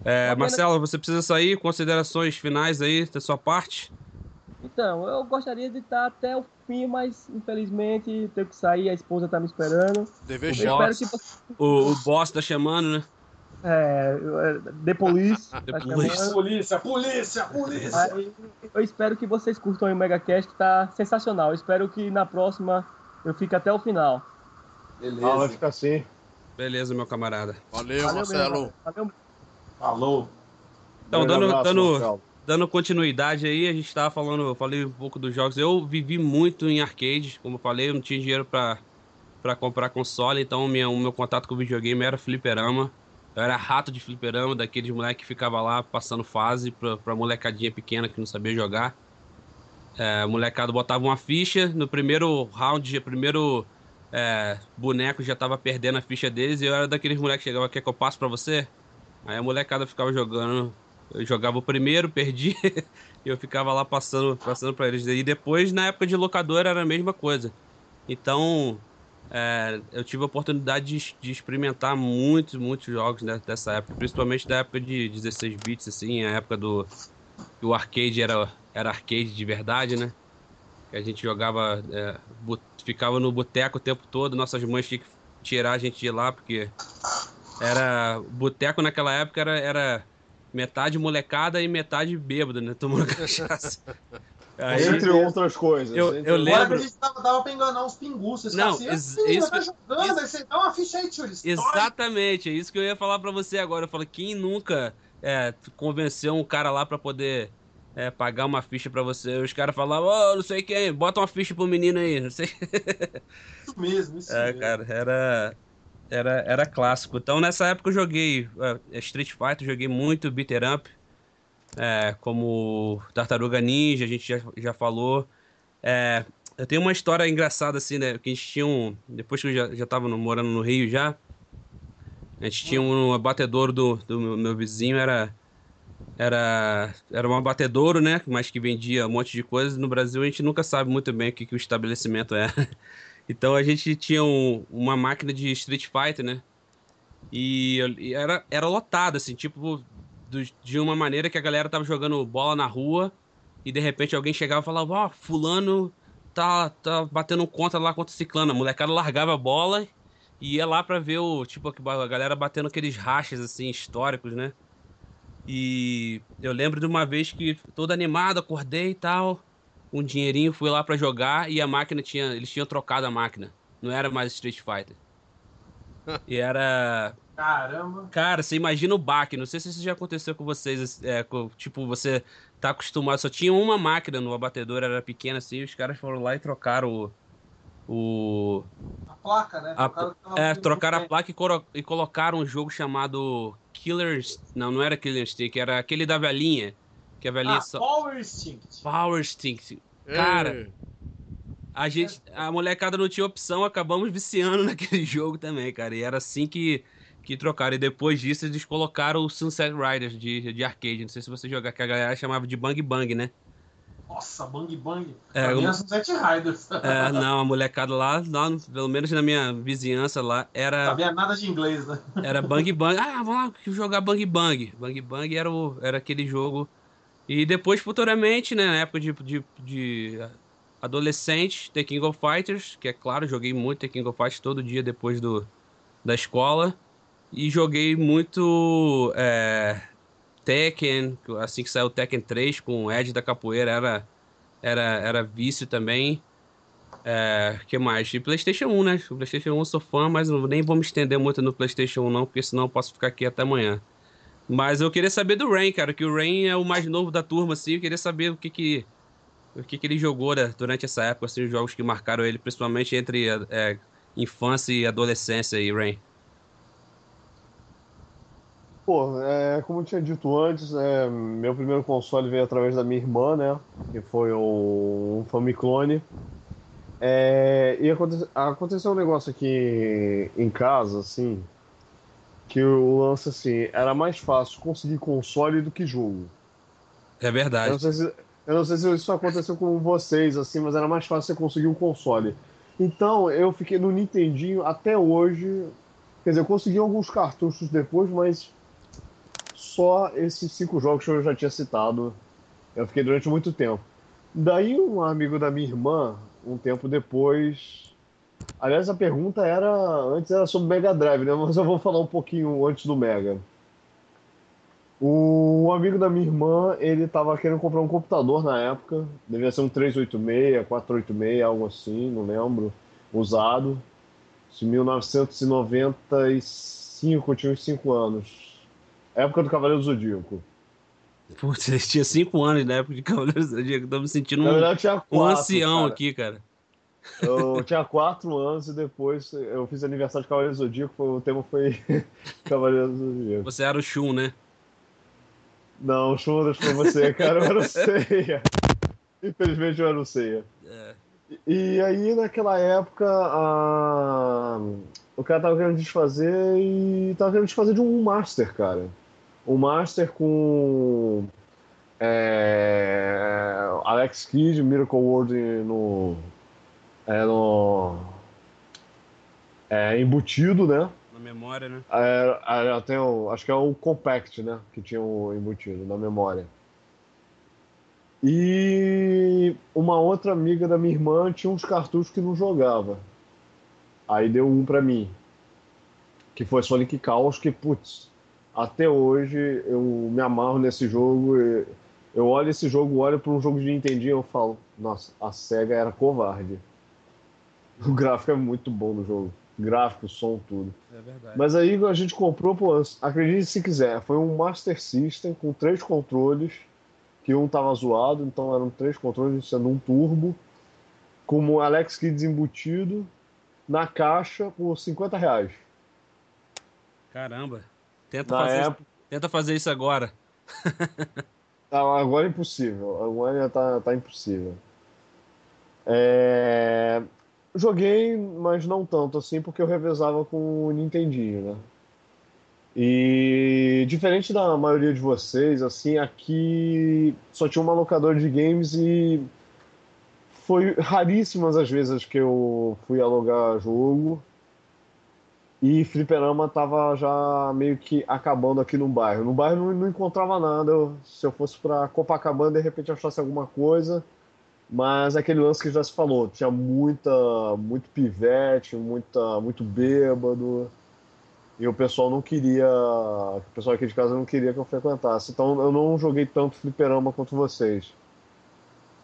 É, Marcelo, você precisa sair. Considerações finais aí da sua parte? Então, eu gostaria de estar até o fim, mas infelizmente tenho que sair, a esposa está me esperando. Dever o, boss, que... o, o boss tá chamando, né? É, The Police. The tá Police. Polícia, polícia, polícia! Aí, eu espero que vocês curtam o Megacast, que tá sensacional. Eu espero que na próxima eu fique até o final. Beleza. Ah, vai ficar assim. Beleza, meu camarada. Valeu, Valeu Marcelo. Mesmo, Valeu. Falou. Então, dando, abraço, dando, dando continuidade aí, a gente tava falando, eu falei um pouco dos jogos. Eu vivi muito em arcade, como eu falei, eu não tinha dinheiro pra comprar console, então minha, o meu contato com o videogame era fliperama. Eu era rato de fliperama, daqueles moleque que ficava lá passando fase pra, pra molecadinha pequena que não sabia jogar. É, molecado botava uma ficha, no primeiro round, primeiro é, boneco já tava perdendo a ficha deles, e eu era daqueles moleques que chegava, quer que eu passe pra você? Aí a molecada ficava jogando. Eu jogava o primeiro, perdi. e eu ficava lá passando, passando para eles. E depois, na época de locadora, era a mesma coisa. Então, é, eu tive a oportunidade de, de, experimentar muitos, muitos jogos né, dessa época. Principalmente da época de 16 bits, assim. A época do... O arcade era, era arcade de verdade, né? Que a gente jogava... É, ficava no boteco o tempo todo. Nossas mães tinham que tirar a gente de lá, porque era. Boteco naquela época era, era metade molecada e metade bêbado, né? Tomando cachaça. Aí, entre outras coisas. Eu, eu lembro. a gente dava, dava pra enganar uns pinguços. Não, assim, ex isso, tá jogando, isso, aí você dá uma ficha aí, tio. Exatamente, é isso que eu ia falar pra você agora. Eu falo, quem nunca é, convenceu um cara lá pra poder é, pagar uma ficha pra você? Os caras falavam, ô, oh, não sei quem, bota uma ficha pro menino aí, não sei. Isso mesmo, isso é, mesmo. cara, era Era, era clássico. Então nessa época eu joguei uh, Street Fighter, joguei muito Beater Up, é, como Tartaruga Ninja, a gente já, já falou. É, eu tenho uma história engraçada assim, né? Que a gente tinha um. Depois que eu já, já tava no, morando no Rio já, a gente tinha um abatedouro do, do meu, meu vizinho, era era, era um abatedouro, né? Mas que vendia um monte de coisas. No Brasil a gente nunca sabe muito bem o que, que o estabelecimento é. Então a gente tinha um, uma máquina de Street Fighter, né? E, e era, era lotado, assim, tipo, do, de uma maneira que a galera tava jogando bola na rua e de repente alguém chegava e falava, ó, oh, fulano tá, tá batendo contra lá contra o ciclano. A molecada largava a bola e ia lá pra ver o, tipo, a galera batendo aqueles rachas, assim, históricos, né? E eu lembro de uma vez que todo animado, acordei e tal, um dinheirinho, fui lá para jogar e a máquina tinha, eles tinham trocado a máquina. Não era mais Street Fighter. E era Caramba. Cara, você imagina o baque. Não sei se isso já aconteceu com vocês. É, com, tipo, você tá acostumado. Só tinha uma máquina no abatedor, era pequena assim. Os caras foram lá e trocaram o. o a placa, né? A, trocaram, é, trocaram a placa e, e, colocaram um jogo chamado Killers. Não, não era Killer Stick, era aquele da velhinha. Que a velhinha ah, só... Power Instinct. Power Instinct. Cara. A gente, a molecada não tinha opção, acabamos viciando naquele jogo também, cara. E era assim que que trocaram. E depois disso eles colocaram o Sunset Riders de, de arcade. Não sei se você jogar, que a galera chamava de Bang Bang, né? Nossa, Bang Bang. É, pra mim é Sunset Riders. É, não, a molecada lá, lá, pelo menos na minha vizinhança lá, era. Não sabia nada de inglês, né? Era Bang Bang. Ah, vamos lá jogar Bang Bang. Bang Bang era, o, era aquele jogo. E depois, futuramente, né, na época de, de, de adolescente, The King of Fighters, que é claro, joguei muito The King of Fighters todo dia depois do, da escola. E joguei muito é, Tekken, assim que saiu Tekken 3 com o Ed da Capoeira, era, era, era vício também. É, que mais? E PlayStation 1, né? O PlayStation 1 eu sou fã, mas nem vou me estender muito no PlayStation 1, não, porque senão eu posso ficar aqui até amanhã. Mas eu queria saber do Rain, cara, que o Rain é o mais novo da turma, assim. Eu queria saber o que que, o que, que ele jogou né, durante essa época, assim, os jogos que marcaram ele, principalmente entre é, infância e adolescência e Rain. Pô, é, como eu tinha dito antes, é, meu primeiro console veio através da minha irmã, né? Que foi um, um Famiclone. É, e aconte, aconteceu um negócio aqui em casa, assim, que o lance, assim, era mais fácil conseguir console do que jogo. É verdade. Eu não sei se, não sei se isso aconteceu com vocês, assim, mas era mais fácil você conseguir um console. Então, eu fiquei no Nintendinho até hoje. Quer dizer, eu consegui alguns cartuchos depois, mas só esses cinco jogos que eu já tinha citado. Eu fiquei durante muito tempo. Daí um amigo da minha irmã, um tempo depois. Aliás, a pergunta era. Antes era sobre Mega Drive, né? Mas eu vou falar um pouquinho antes do Mega. O amigo da minha irmã, ele tava querendo comprar um computador na época. Devia ser um 386, 486, algo assim, não lembro. Usado. Em 1995, eu tinha uns 5 anos. Época do Cavaleiro do Zodíaco. Putz, ele tinha 5 anos na época de Cavaleiro do Zodíaco. Tô me sentindo um, verdade, quatro, um ancião cara. aqui, cara. Eu tinha 4 anos e depois eu fiz aniversário de Cavaleiro do Zodíaco. O tema foi Cavaleiro do Zodíaco. Você era o Shun, né? Não, o Shun deixa pra você, cara. Eu era o Seiya. Infelizmente eu era o Seiya. É. E aí, naquela época, a... o cara tava querendo desfazer e tava querendo desfazer de um Master, cara. Um Master com é... Alex Kidd, Miracle World no, é, no é, embutido, né? Na memória, né? É, é, tem o, acho que é o Compact, né? Que tinha o embutido na memória. E uma outra amiga da minha irmã tinha uns cartuchos que não jogava. Aí deu um para mim, que foi Sonic Chaos, que, putz, até hoje eu me amarro nesse jogo. Eu olho esse jogo, olho para um jogo de Nintendinho e eu falo, nossa, a SEGA era covarde. O gráfico é muito bom no jogo. Gráfico, som, tudo. É verdade. Mas aí a gente comprou, pô, acredite se quiser, foi um Master System com três controles que um tava zoado, então eram três controles sendo um turbo, como Alex Kidd embutido, na caixa por 50 reais. Caramba. Tenta, Na fazer, época, tenta fazer isso agora. Não, agora é impossível. Agora tá, tá impossível. É, Joguei, mas não tanto assim, porque eu revezava com o Nintendinho, né? E diferente da maioria de vocês, assim, aqui só tinha uma locadora de games e foi raríssimas as vezes que eu fui alugar jogo. E fliperama tava já meio que acabando aqui no bairro. No bairro não, não encontrava nada. Eu- se eu fosse pra Copacabana, de repente achasse alguma coisa. Mas aquele lance que já se falou, tinha muita, muito pivete, muita, muito bêbado. E o pessoal não queria, o pessoal aqui de casa não queria que eu frequentasse. Então eu não joguei tanto fliperama quanto vocês.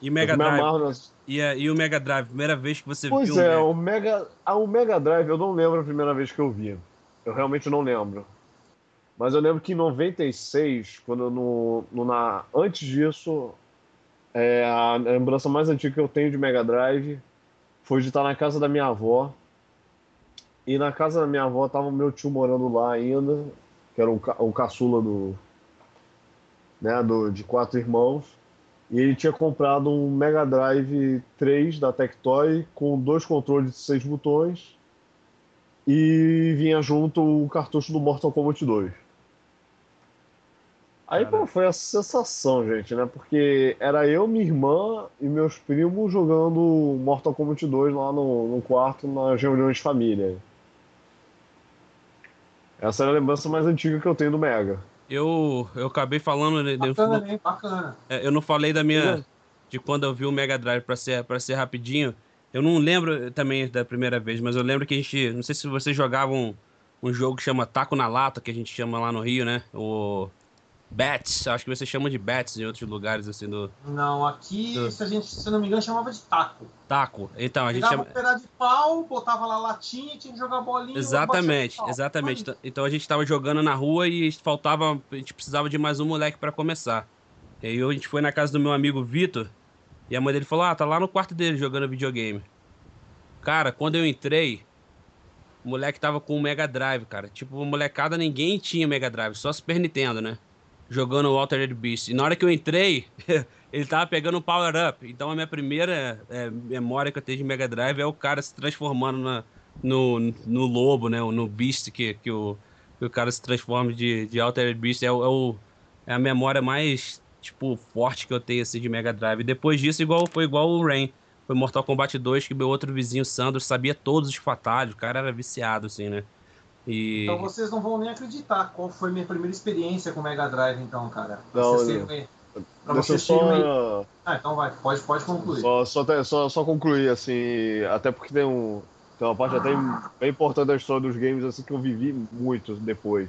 E Mega Drive. nas- E, a- e o Mega Drive, primeira vez que você Pois viu um é, Mega- o Mega, ah, o Mega Drive eu não lembro a primeira vez que eu vi. Eu realmente não lembro. Mas eu lembro que em 96, quando no, no- na, antes disso, é, a lembrança mais antiga que eu tenho de Mega Drive foi de estar na casa da minha avó. E na casa da minha avó tava meu tio morando lá ainda, que era o, ca- o caçula do, né, do, de quatro irmãos. E ele tinha comprado um Mega Drive 3 da Tectoy com dois controles de seis botões e vinha junto o cartucho do Mortal Kombat 2. Aí, pô, foi a sensação, gente, né? Porque era eu, minha irmã e meus primos jogando Mortal Kombat 2 lá no, no quarto, nas reuniões de família. Essa era a lembrança mais antiga que eu tenho do Mega. Eu, eu acabei falando. né, eu- Bacana, hein? Bacana. É, eu não falei da minha. De quando eu vi o Mega Drive pra ser, pra ser rapidinho. Eu não lembro também da primeira vez, mas eu lembro que a gente. Não sei se vocês jogavam um, jogo que chama Taco na Lata, que a gente chama lá no Rio, né? O. Bats, acho que vocês chamam de Bats em outros lugares, assim, do. Não, aqui, Do- se a gente, se não me engano, chamava de taco. Taco. Então, a gente Pegava chama. um pedaço de pau, botava lá latinha, tinha que jogar bolinha. Exatamente, exatamente. Então- a gente tava jogando na rua e faltava. A gente precisava de mais um moleque pra começar. E aí a gente foi na casa do meu amigo Vitor e a mãe dele falou: Ah, tá lá no quarto dele jogando videogame. Cara, quando eu entrei, o moleque tava com o Mega Drive, cara. Tipo, molecada, ninguém tinha Mega Drive, só Super Nintendo, né? Jogando o Altered Beast. E na hora que eu entrei, ele tava pegando o Power Up. Então a minha primeira é, memória que eu tenho de Mega Drive é o cara se transformando na, no, no lobo, né? No Beast que, que, o, que o cara se transforma de, de Altered Beast. É, é, o- é a memória mais, tipo, forte que eu tenho assim, de Mega Drive. Depois disso, igual, foi igual o Rain. Foi Mortal Kombat 2, que meu outro vizinho, Sandro, sabia todos os fatalhos. O cara era viciado, assim, né? E... Então vocês não vão nem acreditar qual foi minha primeira experiência com o Mega Drive, então, cara. Pra Não, vocês não. terem- pra Deixa vocês só. Ah, então vai, pode, pode concluir. Só, só, só, só concluir, assim, até porque tem, um, tem uma parte até bem importante da história dos games, assim, que eu vivi muito depois.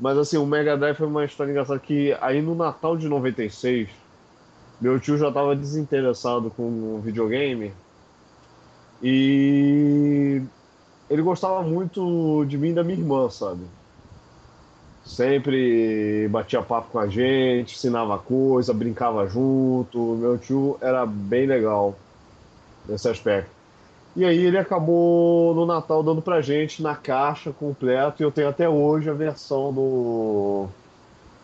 Mas, assim, o Mega Drive foi uma história engraçada que aí no Natal de 96, meu tio já estava desinteressado com o videogame e ele gostava muito de mim e da minha irmã, sabe? Sempre batia papo com a gente, ensinava coisa, brincava junto. Meu tio era bem legal nesse aspecto. E aí ele acabou no Natal dando pra gente na caixa completo e eu tenho até hoje a versão do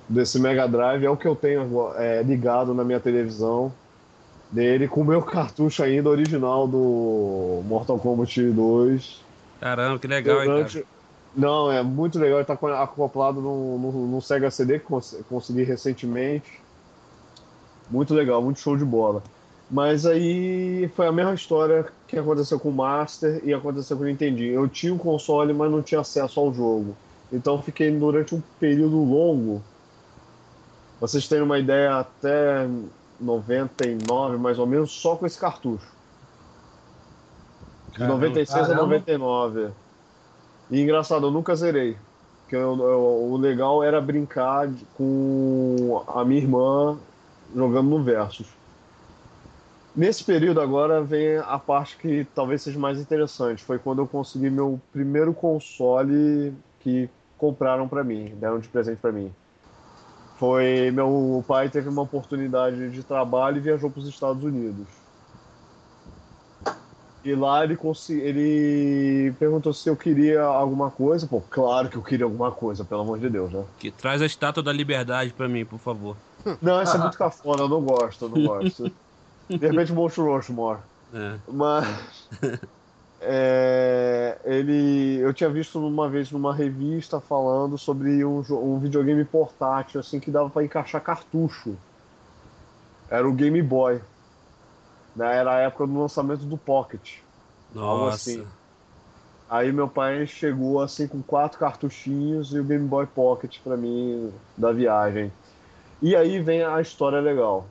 desse Mega Drive, é o que eu tenho é, ligado na minha televisão dele com o meu cartucho ainda original do Mortal Kombat 2. Caramba, que legal, hein, cara? Durante- Não, é muito legal. Ele tá co- acoplado no, no, no Sega CD que cons- consegui recentemente. Muito legal, muito show de bola. Mas aí foi a mesma história que aconteceu com o Master e aconteceu com o Nintendinho. Eu tinha o console, mas não tinha acesso ao jogo. Então fiquei durante um período longo. Vocês terem uma ideia, até 99 mais ou menos, só com esse cartucho. De Caramba, 96 a caramba. 99. E engraçado, eu nunca zerei. Porque eu- eu- o legal era brincar de- com a minha irmã jogando no Versus. Nesse período agora vem a parte que talvez seja mais interessante. Foi quando eu consegui meu primeiro console que compraram pra mim, deram de presente pra mim. Foi meu pai teve uma oportunidade de trabalho e viajou para os Estados Unidos. E lá ele, consegui... ele perguntou se eu queria alguma coisa. Pô, claro que eu queria alguma coisa, pelo amor de Deus, né? Que traz a estátua da liberdade pra mim, por favor. Não, isso é muito cafona, eu não gosto, eu não gosto. De repente, Monstro Rushmore. É. Mas. é, ele. Eu tinha visto uma vez numa revista falando sobre um, um videogame portátil, assim, que dava pra encaixar cartucho. Era o Game Boy. Né? Era a época do lançamento do Pocket. Algo Nossa. assim. Aí meu pai chegou assim com quatro cartuchinhos e o Game Boy Pocket pra mim da viagem. E aí vem a história legal.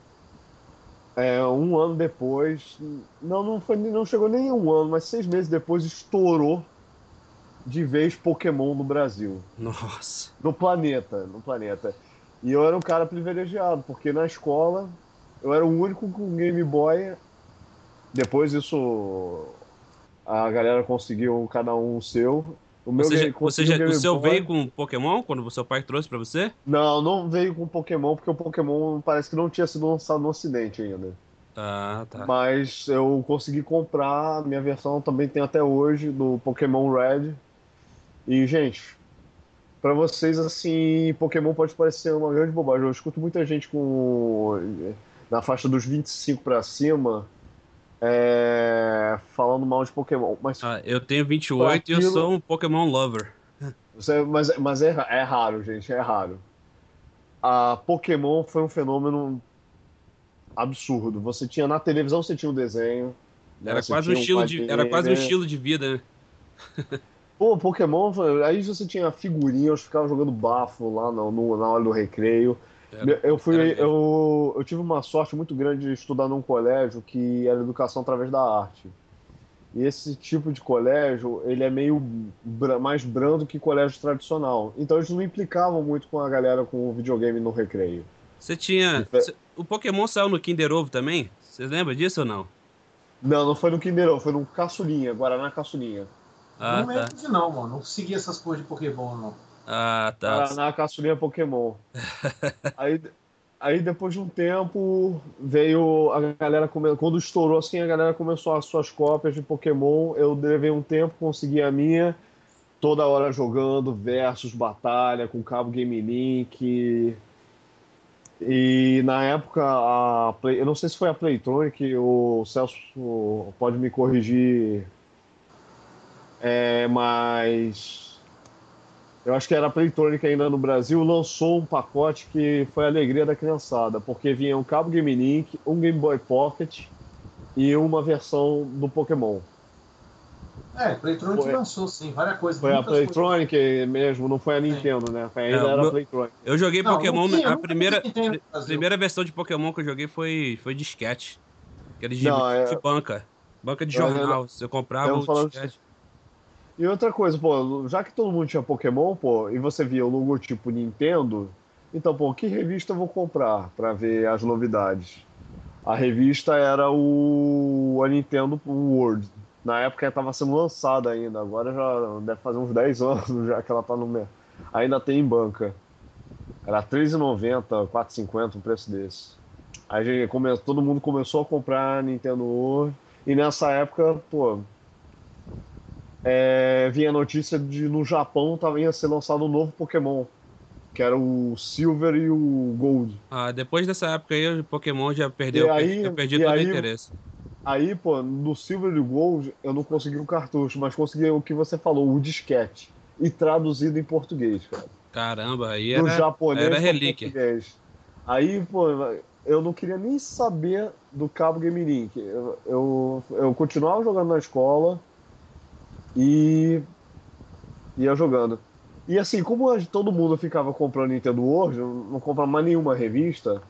É, um ano depois, não, não foi, não chegou nem um ano, mas seis meses depois estourou de vez Pokémon no Brasil, Nossa. no planeta, no planeta. E eu era um cara privilegiado, porque na escola eu era o único com Game Boy. Depois isso a galera conseguiu cada um o seu. O meu Você já, você já, o seu Boy. veio com Pokémon quando o seu pai trouxe pra você? Não, não veio com Pokémon, porque o Pokémon parece que não tinha sido lançado no Ocidente ainda. Ah, tá. Mas eu consegui comprar, minha versão também tem até hoje, do Pokémon Red. E, gente, pra vocês, assim, Pokémon pode parecer uma grande bobagem. Eu escuto muita gente com na faixa dos 25 pra cima é, falando mal de Pokémon. Mas, Ah, eu tenho 28 e eu sou um Pokémon lover. você- mas, mas é, é raro, gente, é raro. A Pokémon foi um fenômeno absurdo. Você tinha na televisão, você tinha o desenho. né? Era quase um estilo de, era quase um estilo de vida, né? Pô, Pokémon, aí você tinha figurinha, eu ficava jogando bafo lá no, no- na hora do recreio. Era- eu fui, eu, eu tive uma sorte muito grande de estudar num colégio que era educação através da arte. E esse tipo de colégio, ele é meio mais brando que colégio tradicional. Então eles não implicavam muito com a galera com o videogame no recreio. Você tinha. Cê- o Pokémon saiu no Kinder Ovo também? Você lembra disso ou não? Não, não foi no Kinder Ovo, foi no Caçulinha, Guaraná Caçulinha. Ah, não tá. lembro de não, mano. Não segui essas coisas de Pokémon, não. Ah, tá. Guaraná Caçulinha Pokémon. aí, aí depois de um tempo veio a galera quando estourou assim a galera começou as suas cópias de Pokémon. Eu levei um tempo consegui a minha toda hora jogando versus batalha com cabo Game Link. E na época a Play... eu não sei se foi a Playtronic, o Celso pode me corrigir, é, mas eu acho que era a Playtronic ainda no Brasil, lançou um pacote que foi a alegria da criançada, porque vinha um cabo Game Link, um Game Boy Pocket e uma versão do Pokémon. É, Playtronic Foi- lançou, sim, várias coisas. Foi a muitas coisas. Playtronic mesmo, não foi a Nintendo, né? Foi- Ainda É, o era meu- a Playtronic. Eu joguei Não, Pokémon. não tinha, a primeira, Nintendo primeira versão de Pokémon que eu joguei foi, foi disquete. Aquele de, Não, é- de banca. Banca de Eu- jornal. Você comprava eu o disquete. E outra coisa, pô, já que todo mundo tinha Pokémon, pô, e você via o logotipo Nintendo, então, pô, que revista eu vou comprar pra ver as novidades? A revista era o a Nintendo World. Na época ela estava sendo lançada ainda, agora já deve fazer uns 10 anos já que ela tá no ainda tem em banca. Era R$3,90, R$4,50, um preço desse. Aí gente todo mundo começou a comprar a Nintendo World, e nessa época, pô, é, vinha a notícia de no Japão tava, ia ser lançado um novo Pokémon, que era o Silver e o Gold. Ah, depois dessa época aí, o Pokémon já perdeu. E aí- eu perdi todo aí- o interesse. Aí, pô, no Silver e o Gold eu não consegui o cartucho, mas consegui o que você falou, o disquete. E traduzido em português, cara. Caramba, aí era. japonês era relíquia. português. Aí, pô, eu não queria nem saber do cabo Game Link. Eu, eu, eu continuava jogando na escola e ia jogando. E assim, como todo mundo ficava comprando Nintendo World, não comprava mais nenhuma revista,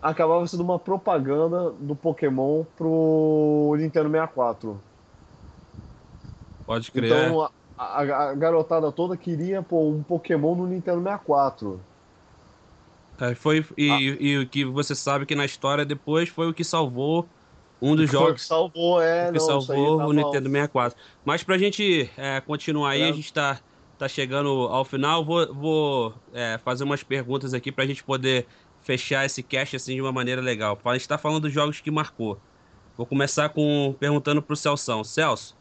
acabava sendo uma propaganda do Pokémon pro Nintendo 64. Pode crer. Então a, a- a garotada toda queria pô, um Pokémon no Nintendo 64. É, Foi, e, Ah. e o que você sabe que na história depois foi o que salvou um dos que jogos salvou, é, que não, salvou tava- o Nintendo 64. Mas pra gente é, continuar aí, É. a gente tá, tá chegando ao final. Vou, vou é, fazer umas perguntas aqui pra gente poder fechar esse cast assim de uma maneira legal. A gente tá falando dos jogos que marcou. Vou começar com perguntando pro Celso. Celso,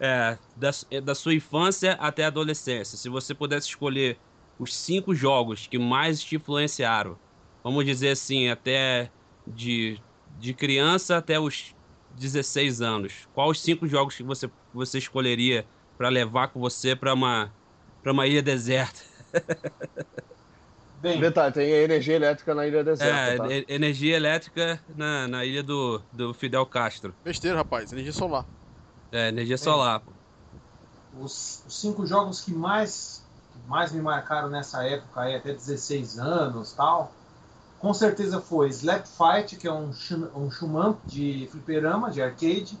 é, da, da sua infância até a adolescência, se você pudesse escolher os cinco jogos que mais te influenciaram, vamos dizer assim, até de, de criança até os 16 anos, quais os cinco jogos que você, você escolheria para levar com você para uma, uma ilha deserta? Bem, Detalhe, tem energia elétrica na ilha deserta. É, tá? energia elétrica na, na ilha do, do Fidel Castro. Besteira, rapaz, energia solar. É, energia solar. Os, os, cinco jogos que mais, que mais me marcaram nessa época, aí, até 16 anos tal, com certeza foi Slap Fight, que é um, um Shuman de fliperama, de arcade,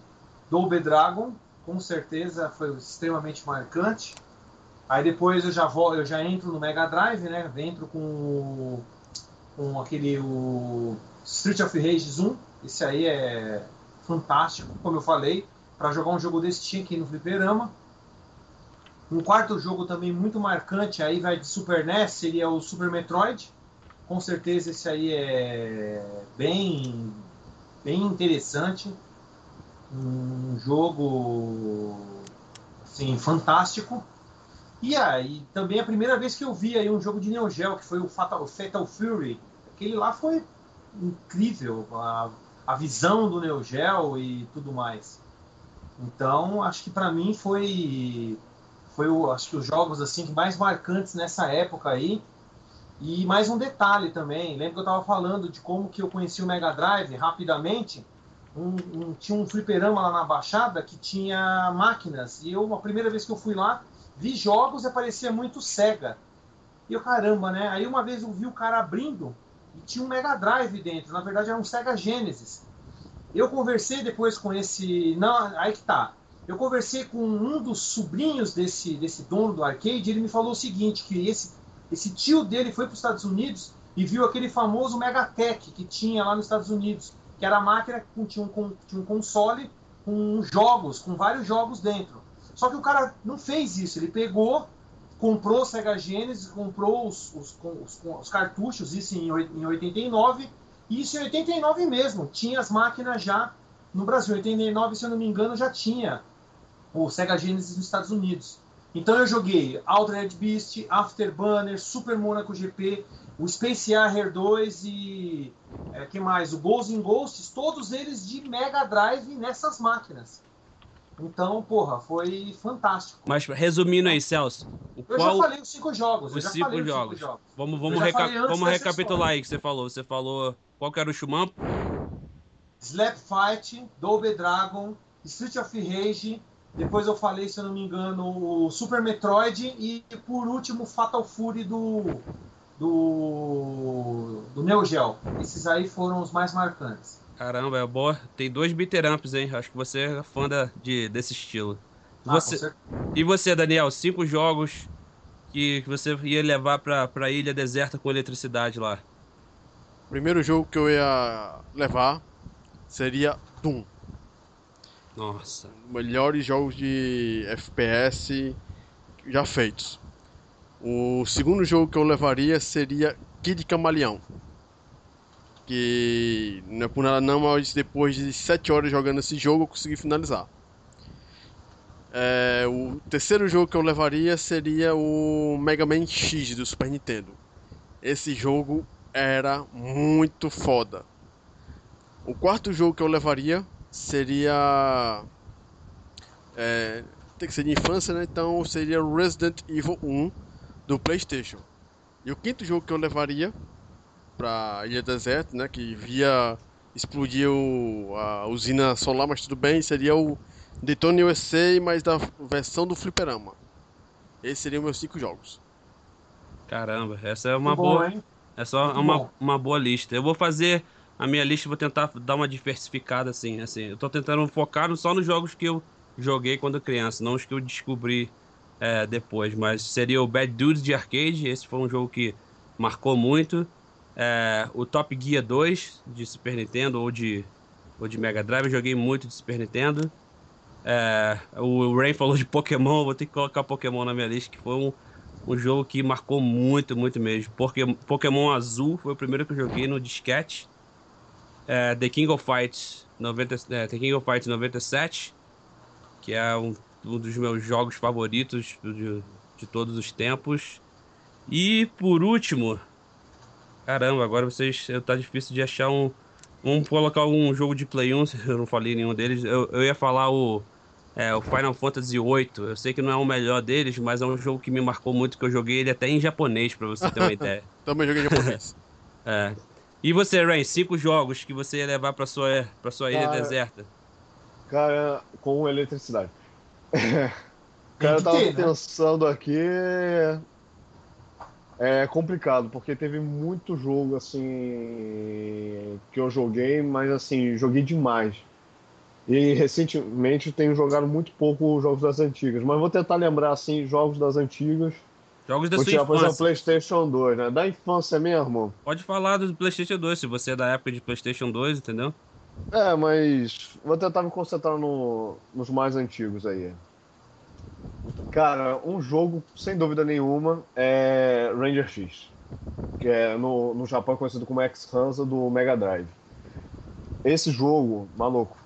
Double Dragon, com certeza foi extremamente marcante. Aí depois eu já vou, eu já entro no Mega Drive, né? Entro com, com aquele o Street of Rage 1. Esse aí é fantástico, como eu falei. Para jogar um jogo desse tinha que no fliperama. Um quarto jogo também muito marcante, aí vai de Super NES, seria o Super Metroid. Com certeza esse aí é bem, bem interessante. Um jogo assim, fantástico. E aí, também a primeira vez que eu vi aí um jogo de Neo Geo, que foi o Fatal, Fatal Fury, aquele lá foi incrível, a, a visão do Neo Geo e tudo mais. Então, acho que para mim foi foi o, acho que os jogos assim mais marcantes nessa época aí. E mais um detalhe também, lembro que eu estava falando de como que eu conheci o Mega Drive rapidamente. Um, um, tinha um fliperama lá na Baixada que tinha máquinas. E eu, a primeira vez que eu fui lá, vi jogos e parecia muito cega. E eu, caramba, né? Aí uma vez eu vi o cara abrindo e tinha um Mega Drive dentro. Na verdade era um Sega Genesis. Eu conversei depois com esse. Não, aí que tá. Eu conversei com um dos sobrinhos desse, desse dono do arcade. E ele me falou o seguinte: que esse, esse tio dele foi para os Estados Unidos e viu aquele famoso Megatech que tinha lá nos Estados Unidos, que era a máquina que tinha um, tinha um console com jogos, com vários jogos dentro. Só que o cara não fez isso. Ele pegou, comprou o Sega Genesis, comprou os, os, os, os cartuchos, isso em, em 89. E isso em 89 mesmo. Tinha as máquinas já no Brasil. Em 89, se eu não me engano, já tinha o Sega Genesis nos Estados Unidos. Então eu joguei Altered Beast, Afterburner, Super Monaco GP, o Space Harrier 2 e é, que mais? O Ghosts in Ghosts, todos eles de Mega Drive nessas máquinas. Então, porra, foi fantástico. Mas resumindo aí, Celso. eu qual... já falei os cinco jogos. Os, cinco, jogos. cinco jogos. Vamos, vamos, reca... vamos recapitular aí que você falou. Você falou qual que era o Shumamp? Slap Fight, Double Dragon, Street of Rage. Depois eu falei, se eu não me engano, o Super Metroid. E por último, Fatal Fury do, do, do Neo Geo. Esses aí foram os mais marcantes. Caramba, é boa. Tem dois beateramps, hein? Acho que você é fã da, de, desse estilo. Ah, você... E você, Daniel, cinco jogos que, você ia levar pra, pra ilha deserta com eletricidade lá? O primeiro jogo que eu ia levar seria Doom. Nossa. Melhores jogos de FPS já feitos. O segundo jogo que eu levaria seria Kid Camaleão que não é por nada não, mas depois de 7 horas jogando esse jogo eu consegui finalizar. É, o terceiro jogo que eu levaria seria o Mega Man X do Super Nintendo. Esse jogo era muito foda. O quarto jogo que eu levaria seria. É, tem que ser de infância, né? Então seria Resident Evil 1 do PlayStation. E o quinto jogo que eu levaria para Ilha Deserto, né? Que via explodir o, a usina solar, mas tudo bem, seria o Detone USA, mas da versão do fliperama. Esses seriam meus cinco jogos. Caramba, essa é uma Muito boa. Bom, é só uma, uma boa lista. Eu vou fazer a minha lista, vou tentar dar uma diversificada assim, assim. Eu tô tentando focar só nos jogos que eu joguei quando criança, não os que eu descobri é, depois. Mas seria o Bad Dudes de arcade. Esse foi um jogo que marcou muito. É, o Top Gear 2 de Super Nintendo ou de, ou de Mega Drive, eu joguei muito de Super Nintendo. É, o Rain falou de Pokémon, vou ter que colocar Pokémon na minha lista, que foi um, um jogo que marcou muito, muito mesmo. Porque Pokémon Azul foi o primeiro que eu joguei no disquete. É, The King of Fights 90, é, The King of Fighters 97, que é um, um dos meus jogos favoritos de, de todos os tempos. E por último, caramba, agora vocês. Tá difícil de achar um. Vamos colocar um jogo de Play 1, eu não falei nenhum deles. Eu, eu ia falar o, é, o Final Fantasy VIII. Eu sei que não é o melhor deles, mas é um jogo que me marcou muito, que eu joguei ele até em japonês, pra você ter uma ideia. Também joguei em japonês. É. E você, Rain, cinco jogos que você ia levar pra sua, pra sua ilha Cara, deserta? Cara, com eletricidade. Cara, eu tava ter, né? pensando aqui. É complicado, porque teve muito jogo assim que eu joguei, mas assim, joguei demais. E recentemente tenho jogado muito pouco os jogos das antigas, mas vou tentar lembrar assim, jogos das antigas. Jogos da Vou sua tirar, por exemplo, infância. PlayStation 2, né? Da infância mesmo. Pode falar do PlayStation 2, se você é da época de PlayStation 2, entendeu? É, mas vou tentar me concentrar no- nos mais antigos aí. Cara, um jogo, sem dúvida nenhuma, é Ranger X. Que é no, no Japão conhecido como X-Hansa do Mega Drive. Esse jogo, maluco,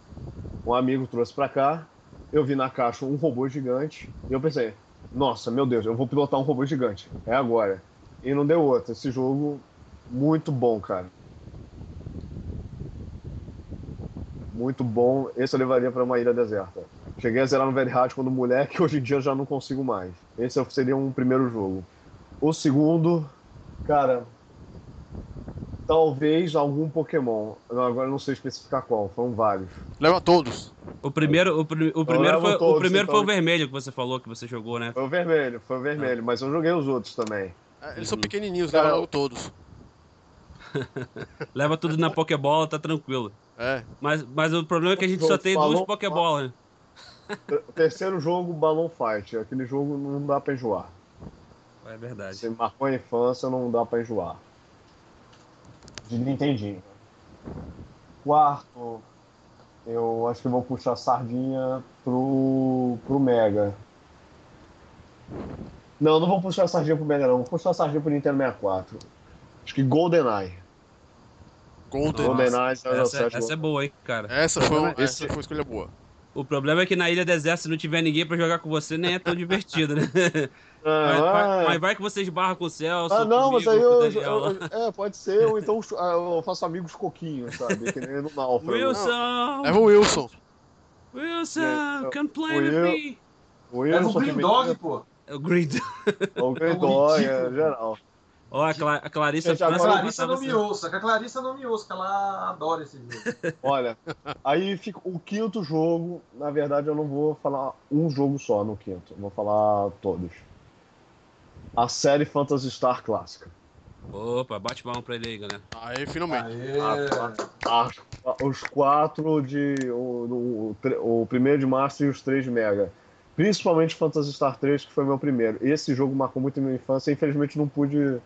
um amigo trouxe pra cá, eu vi na caixa um robô gigante, e eu pensei, nossa, meu Deus, eu vou pilotar um robô gigante. É agora. E não deu outra. Esse jogo, muito bom, cara. muito bom. Esse eu levaria para uma ilha deserta. Cheguei a zerar no Very Hard quando moleque, hoje em dia eu já não consigo mais. Esse seria um primeiro jogo. O segundo, cara, talvez algum Pokémon. Não, agora eu não sei especificar qual, foram vários. Leva todos. O primeiro, o, pri- o primeiro, levo foi, o todos, primeiro foi o então. vermelho que você falou que você jogou, né? Foi o vermelho, foi o vermelho, mas eu joguei os outros também. É, Eles são Uhum. pequenininhos, Cara, leva todos. Leva tudo na Pokébola, tá tranquilo. É. Mas, mas o problema é que a gente só tem duas Pokébolas. né? O terceiro jogo, Balloon Fight. Aquele jogo não dá pra enjoar. É verdade. Se marcou a infância, não dá pra enjoar. De Nintendinho. Quarto, eu acho que vou puxar a sardinha pro, pro Mega. Não, não vou puxar a sardinha pro Mega, não. Vou puxar a sardinha pro Nintendo 64. Acho que GoldenEye. GoldenEye 007. Essa, essa é boa, hein, cara. Essa foi, essa foi uma escolha boa. O problema é que na Ilha Deserta, se não tiver ninguém pra jogar com você, nem é tão divertido, né? Ah, Mas, ah, mas- mas vai que você esbarra com o Celso. ah, não, mas aí comigo, com o eu, lá. eu- É, pode ser, ou então ah, eu faço amigos coquinhos, sabe? Que nem no Náufrago. Wilson! Leva o Wilson. Wilson, É, come play with eu. me! O Leva o Wilson Green Dog, pô. É o Green Dog. O Green É Dog, é, geral. Ó, a, Cla a Clarissa Gente, A Clarissa não me ouça, que a Clarissa não me ouça, que ela adora esse jogo. Olha, aí fica o quinto jogo. Na verdade, eu não vou falar um jogo só no quinto. eu Vou falar todos. A série Phantasy Star clássica. Opa, bate palma pra ele aí, galera. Aí, finalmente. Aê. Ah, os quatro de. O, o, o primeiro de março e os três de Mega. Principalmente Phantasy Star 3, que foi meu primeiro. Esse jogo marcou muito a minha infância. Infelizmente, não pude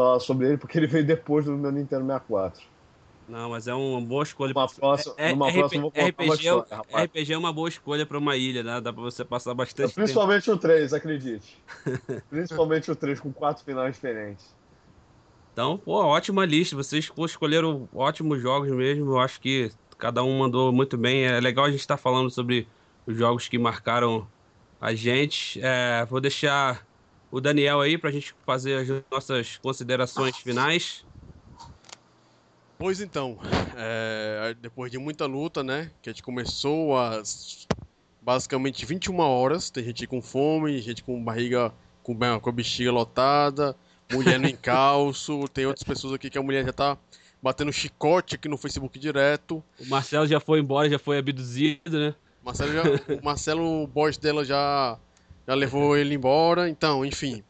falar sobre ele porque ele veio depois do meu Nintendo 64. Não, mas é uma boa escolha. Numa próxima, É- numa RP próxima eu vou uma RPG, é o- história, rapaz. RPG é uma boa escolha pra uma ilha, né? Dá pra você passar bastante tempo. Principalmente o 3, acredite. Principalmente o 3, com quatro finais diferentes. Então, pô, ótima lista. Vocês escolheram ótimos jogos mesmo. Eu acho que cada um mandou muito bem. É legal a gente estar falando sobre os jogos que marcaram a gente. É, vou deixar o Daniel aí pra gente fazer as nossas considerações finais. Pois então, é, depois de muita luta, né? Que a gente começou às basicamente 21 horas. Tem gente com fome, gente com barriga, com, com a bexiga lotada, mulher no encalço. Tem outras pessoas aqui que a mulher já tá batendo chicote aqui no Facebook direto. O Marcelo já foi embora, já foi abduzido, né? Marcelo já, o Marcelo, o boss dela já, já levou ele embora. Então, enfim.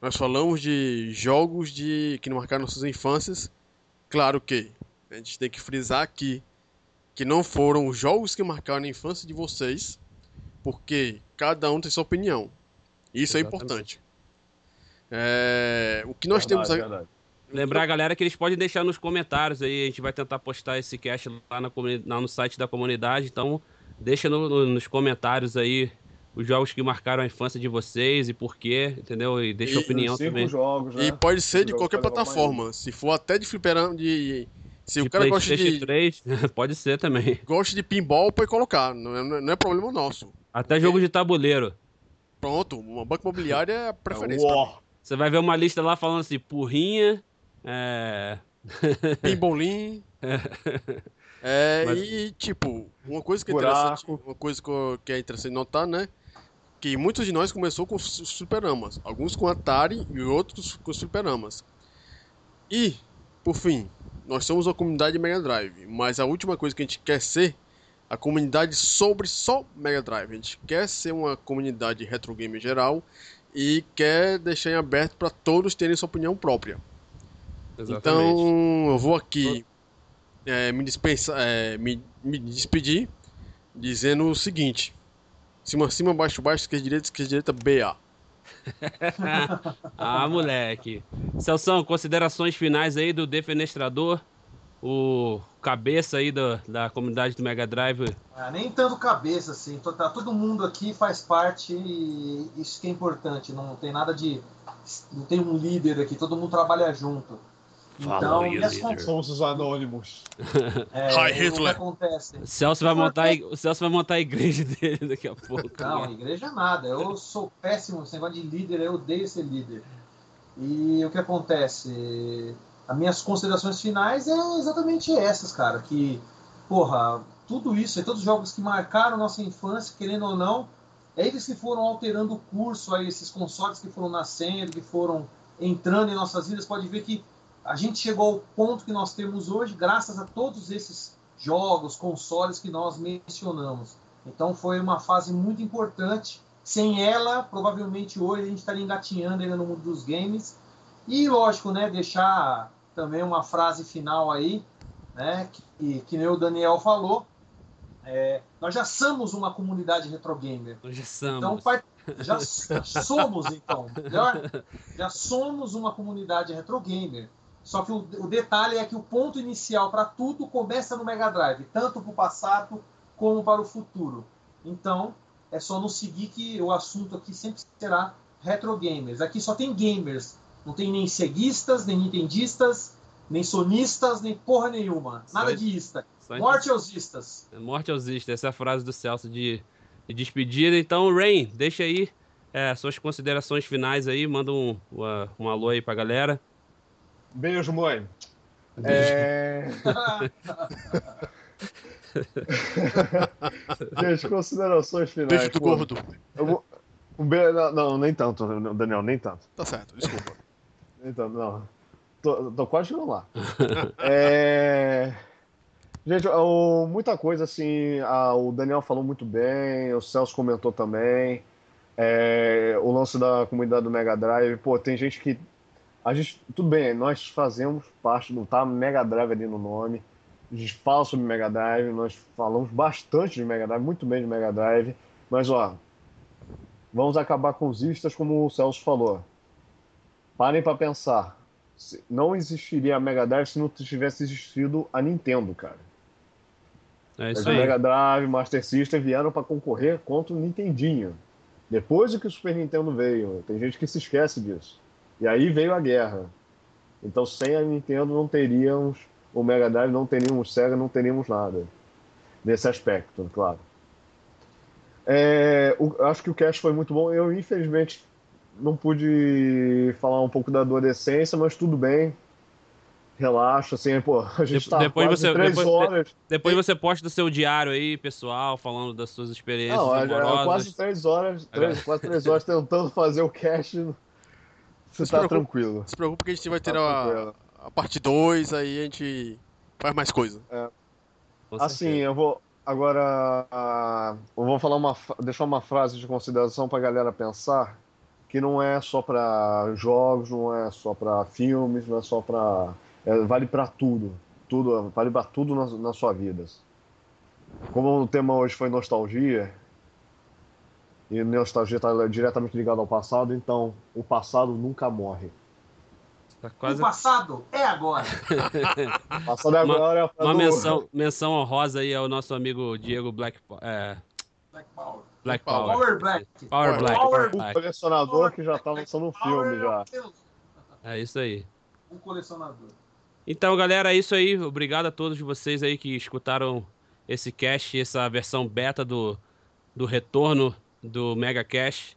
Nós falamos de jogos de que não marcaram nossas infâncias. Claro que a gente tem que frisar aqui que não foram os jogos que marcaram a infância de vocês, porque cada um tem sua opinião. Isso é Exatamente. importante. É, o que nós temos Verdade, aqui. verdade. Lembrar a galera que eles podem deixar nos comentários aí. A gente vai tentar postar esse cast lá, na lá no site da comunidade. Então, deixa no- no- nos comentários aí os jogos que marcaram a infância de vocês e por quê, entendeu? E deixa a E- opinião Os cinco também. jogos, né? E pode ser de qualquer plataforma. Se for até de fliperama, de, Se de o cara gosta PlayStation de, 3, pode ser também. gosta de pinball, pode colocar. Não é, não é problema nosso. Até jogo de tabuleiro. Pronto, uma banca imobiliária é a preferência. Você vai ver uma lista lá falando assim, porrinha, é... Pinbolim. É, Mas- e tipo, uma coisa que é Buraco. interessante, uma coisa que é interessante notar, né? Que muitos de nós começou com os superamas, alguns com Atari e outros com superamas. E, por fim, nós somos uma comunidade de Mega Drive, mas a última coisa que a gente quer ser a comunidade sobre só Mega Drive. A gente quer ser uma comunidade retro game geral e quer deixar em aberto para todos terem sua opinião própria. Exatamente. Então, eu vou aqui é, me, dispensa, é, me, me despedir dizendo o seguinte: cima, cima, baixo, baixo, esquerda, direita, esquerda, direita, BA. ah, moleque. Celção, considerações finais aí do Defenestrador, o cabeça aí do- da comunidade do Mega Drive. Ah, nem tanto cabeça, assim. Tá, todo mundo aqui faz parte e isso que é importante. Não tem nada de. Não tem um líder aqui, todo mundo trabalha junto. Então, your e as leader. con- Somos os anônimos. é, Hi, o que Hitler. acontece? O Celso vai montar, o Celso vai montar a igreja dele daqui a pouco. Não, igreja nada. Eu sou péssimo esse negócio de líder, eu odeio ser líder. E o que acontece? As minhas considerações finais é exatamente essas, cara. Que, porra, tudo isso, é todos os jogos que marcaram nossa infância, querendo ou não, é eles que foram alterando o curso aí, esses consoles que foram nascendo, que foram entrando em nossas vidas. Pode ver que a gente chegou ao ponto que nós temos hoje, graças a todos esses jogos, consoles que nós mencionamos. Então foi uma fase muito importante. Sem ela, provavelmente hoje a gente estaria engatinhando ainda no mundo dos games. E lógico, né, deixar também uma frase final aí, né, que, que nem o Daniel falou. É, nós já somos uma comunidade retrogamer. Já Então, somos. par- já, já somos, então. Melhor? Já somos uma comunidade retrogamer. Só que o, o detalhe é que o ponto inicial para tudo começa no Mega Drive, tanto para o passado como para o futuro. Então, é só nos seguir que o assunto aqui sempre será retrogamers. Aqui só tem gamers. Não tem nem ceguistas, nem nintendistas, nem sonistas, nem porra nenhuma. Nada Só- de ista. Morte aos istas. Morte aos istas, essa é a frase do Celso de, de despedida. Então, Rain, deixa aí é, suas considerações finais aí, manda um, uma- um alô aí pra galera. Beijo, mãe. É... Gente, considerações finais. Beijo do gordo. Vou- um be- não, não, nem tanto, Daniel, nem tanto. Tá certo, desculpa. Então, não. Tô, tô quase chegando lá. É... Gente, o- muita coisa assim. a- o Daniel falou muito bem, o Celso comentou também. É, o lance da comunidade do Mega Drive. Pô, tem gente que. A gente, tudo bem, nós fazemos parte do. Tá Mega Drive ali no nome. A gente fala sobre Mega Drive, nós falamos bastante de Mega Drive, muito bem de Mega Drive. Mas, ó, vamos acabar com os istas, como o Celso falou. Parem para pensar. Não existiria a Mega Drive se não tivesse existido a Nintendo, cara. É Mas isso o aí. Mega Drive, Master System vieram para concorrer contra o Nintendinho. Depois que o Super Nintendo veio. Tem gente que se esquece disso. E aí veio a guerra. Então, sem a Nintendo, não teríamos o Mega Drive, não teríamos o Sega, não teríamos nada. Nesse aspecto, claro. É, o- acho que o cast foi muito bom. Eu, infelizmente, não pude falar um pouco da adolescência, mas tudo bem. Relaxa, assim, pô, a gente De- tá depois quase você- três depois- horas. Depois você posta do seu diário aí, pessoal, falando das suas experiências Não, é, é quase três horas, três, quase três horas tentando fazer o cast. Você se tá preocupe. tranquilo. Não se preocupe que a gente vai ter Tá a, a parte 2, aí a gente faz mais coisa. Com Assim, eu vou agora, ah, eu vou falar uma, deixar uma frase de consideração pra galera pensar, que não é só pra jogos, não é só pra filmes, não é só pra, é, vale pra tudo, tudo, vale pra tudo na, na sua vida. Como o tema hoje foi nostalgia, e nostalgia está diretamente ligado ao passado, então o passado nunca morre. Tá O quase passado é agora. O passado é Uma- agora é a frase uma do- menção, menção honrosa aí ao nosso amigo Diego Black, é, Black Power. Black Power. Power. Black. Power Black. Power o Black. colecionador que já tá lançando um filme Power já. É isso aí. Um colecionador. Então, galera, é isso aí. Obrigado a todos vocês aí que escutaram esse cast, essa versão beta do, do retorno do Mega Cash.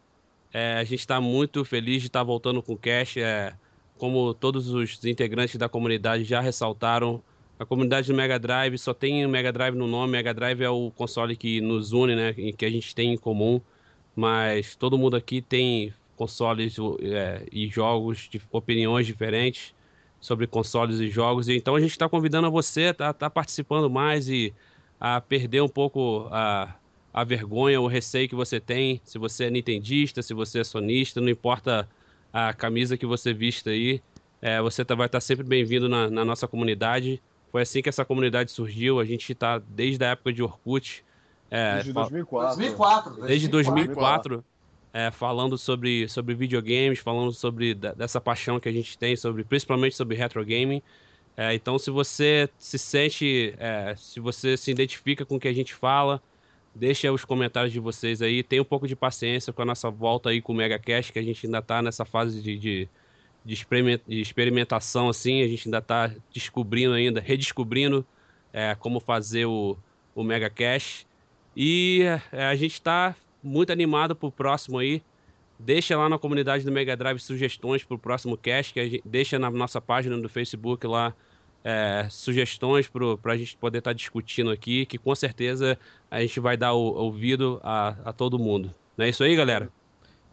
É, a gente está muito feliz de estar tá voltando com o Cash. É, como todos os integrantes da comunidade já ressaltaram, a comunidade do Mega Drive só tem o Mega Drive no nome. Mega Drive é o console que nos une, né? Que a gente tem em comum. Mas todo mundo aqui tem consoles é, e jogos de opiniões diferentes sobre consoles e jogos. Então a gente está convidando você a estar tá participando mais e a perder um pouco a, a vergonha, o receio que você tem. Se você é nintendista, se você é sonista, não importa a camisa que você vista aí, é, você tá, vai estar tá sempre bem-vindo na, na, nossa comunidade. Foi assim que essa comunidade surgiu. A gente está desde a época de Orkut. É, desde 2004. 2004. Desde 2004. É, falando sobre, sobre videogames, falando sobre dessa paixão que a gente tem, sobre principalmente sobre retro gaming. É, então, se você se sente, é, se você se identifica com o que a gente fala, deixa os comentários de vocês aí. Tenha um pouco de paciência com a nossa volta aí com o MegaCast, que a gente ainda está nessa fase de, de, de, experimentação, assim. A gente ainda está descobrindo ainda, redescobrindo é, como fazer o, o MegaCast. E é, a gente está muito animado pro próximo aí. Deixa lá na comunidade do Mega Drive sugestões pro próximo cast, que a gente, deixa na nossa página do Facebook lá é, sugestões para a gente poder estar tá discutindo aqui, que com certeza a gente vai dar o, ouvido a, a todo mundo. Não é isso aí, galera?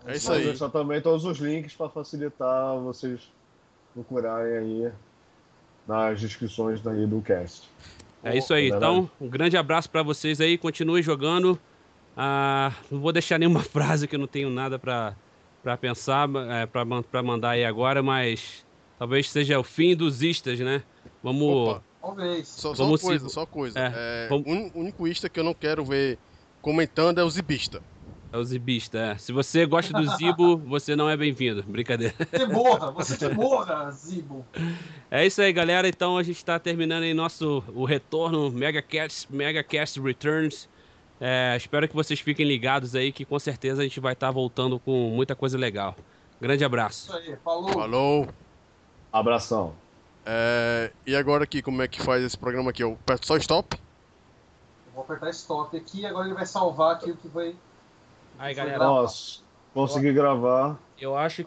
É isso aí. Vou deixar também todos os links para facilitar vocês procurarem aí nas descrições daí do cast. É isso aí. Então, um grande abraço para vocês aí. Continue jogando. Ah, não vou deixar nenhuma frase que eu não tenho nada para pensar, é, para mandar aí agora, mas talvez seja o fim dos istas, né? Vamos. Opa. Talvez. Só, só coisa, se... só coisa. É, é, vamos... O único ista que eu não quero ver comentando é o Zibista. É o Zibista, é. Se você gosta do Zibo, você não é bem-vindo. Brincadeira. Você morra, você que morra, Zibo. É isso aí, galera. Então a gente está terminando aí nosso o retorno Mega Cast, Mega Cast Returns. É, espero que vocês fiquem ligados aí, que com certeza a gente vai estar tá voltando com muita coisa legal. Grande abraço. Isso aí, falou. Falou. Abração. É, e agora aqui, como é que faz esse programa aqui? Eu aperto só stop? Eu vou apertar stop aqui e agora ele vai salvar aqui o que foi. Aí, galera. Nossa, consegui gravar. Eu acho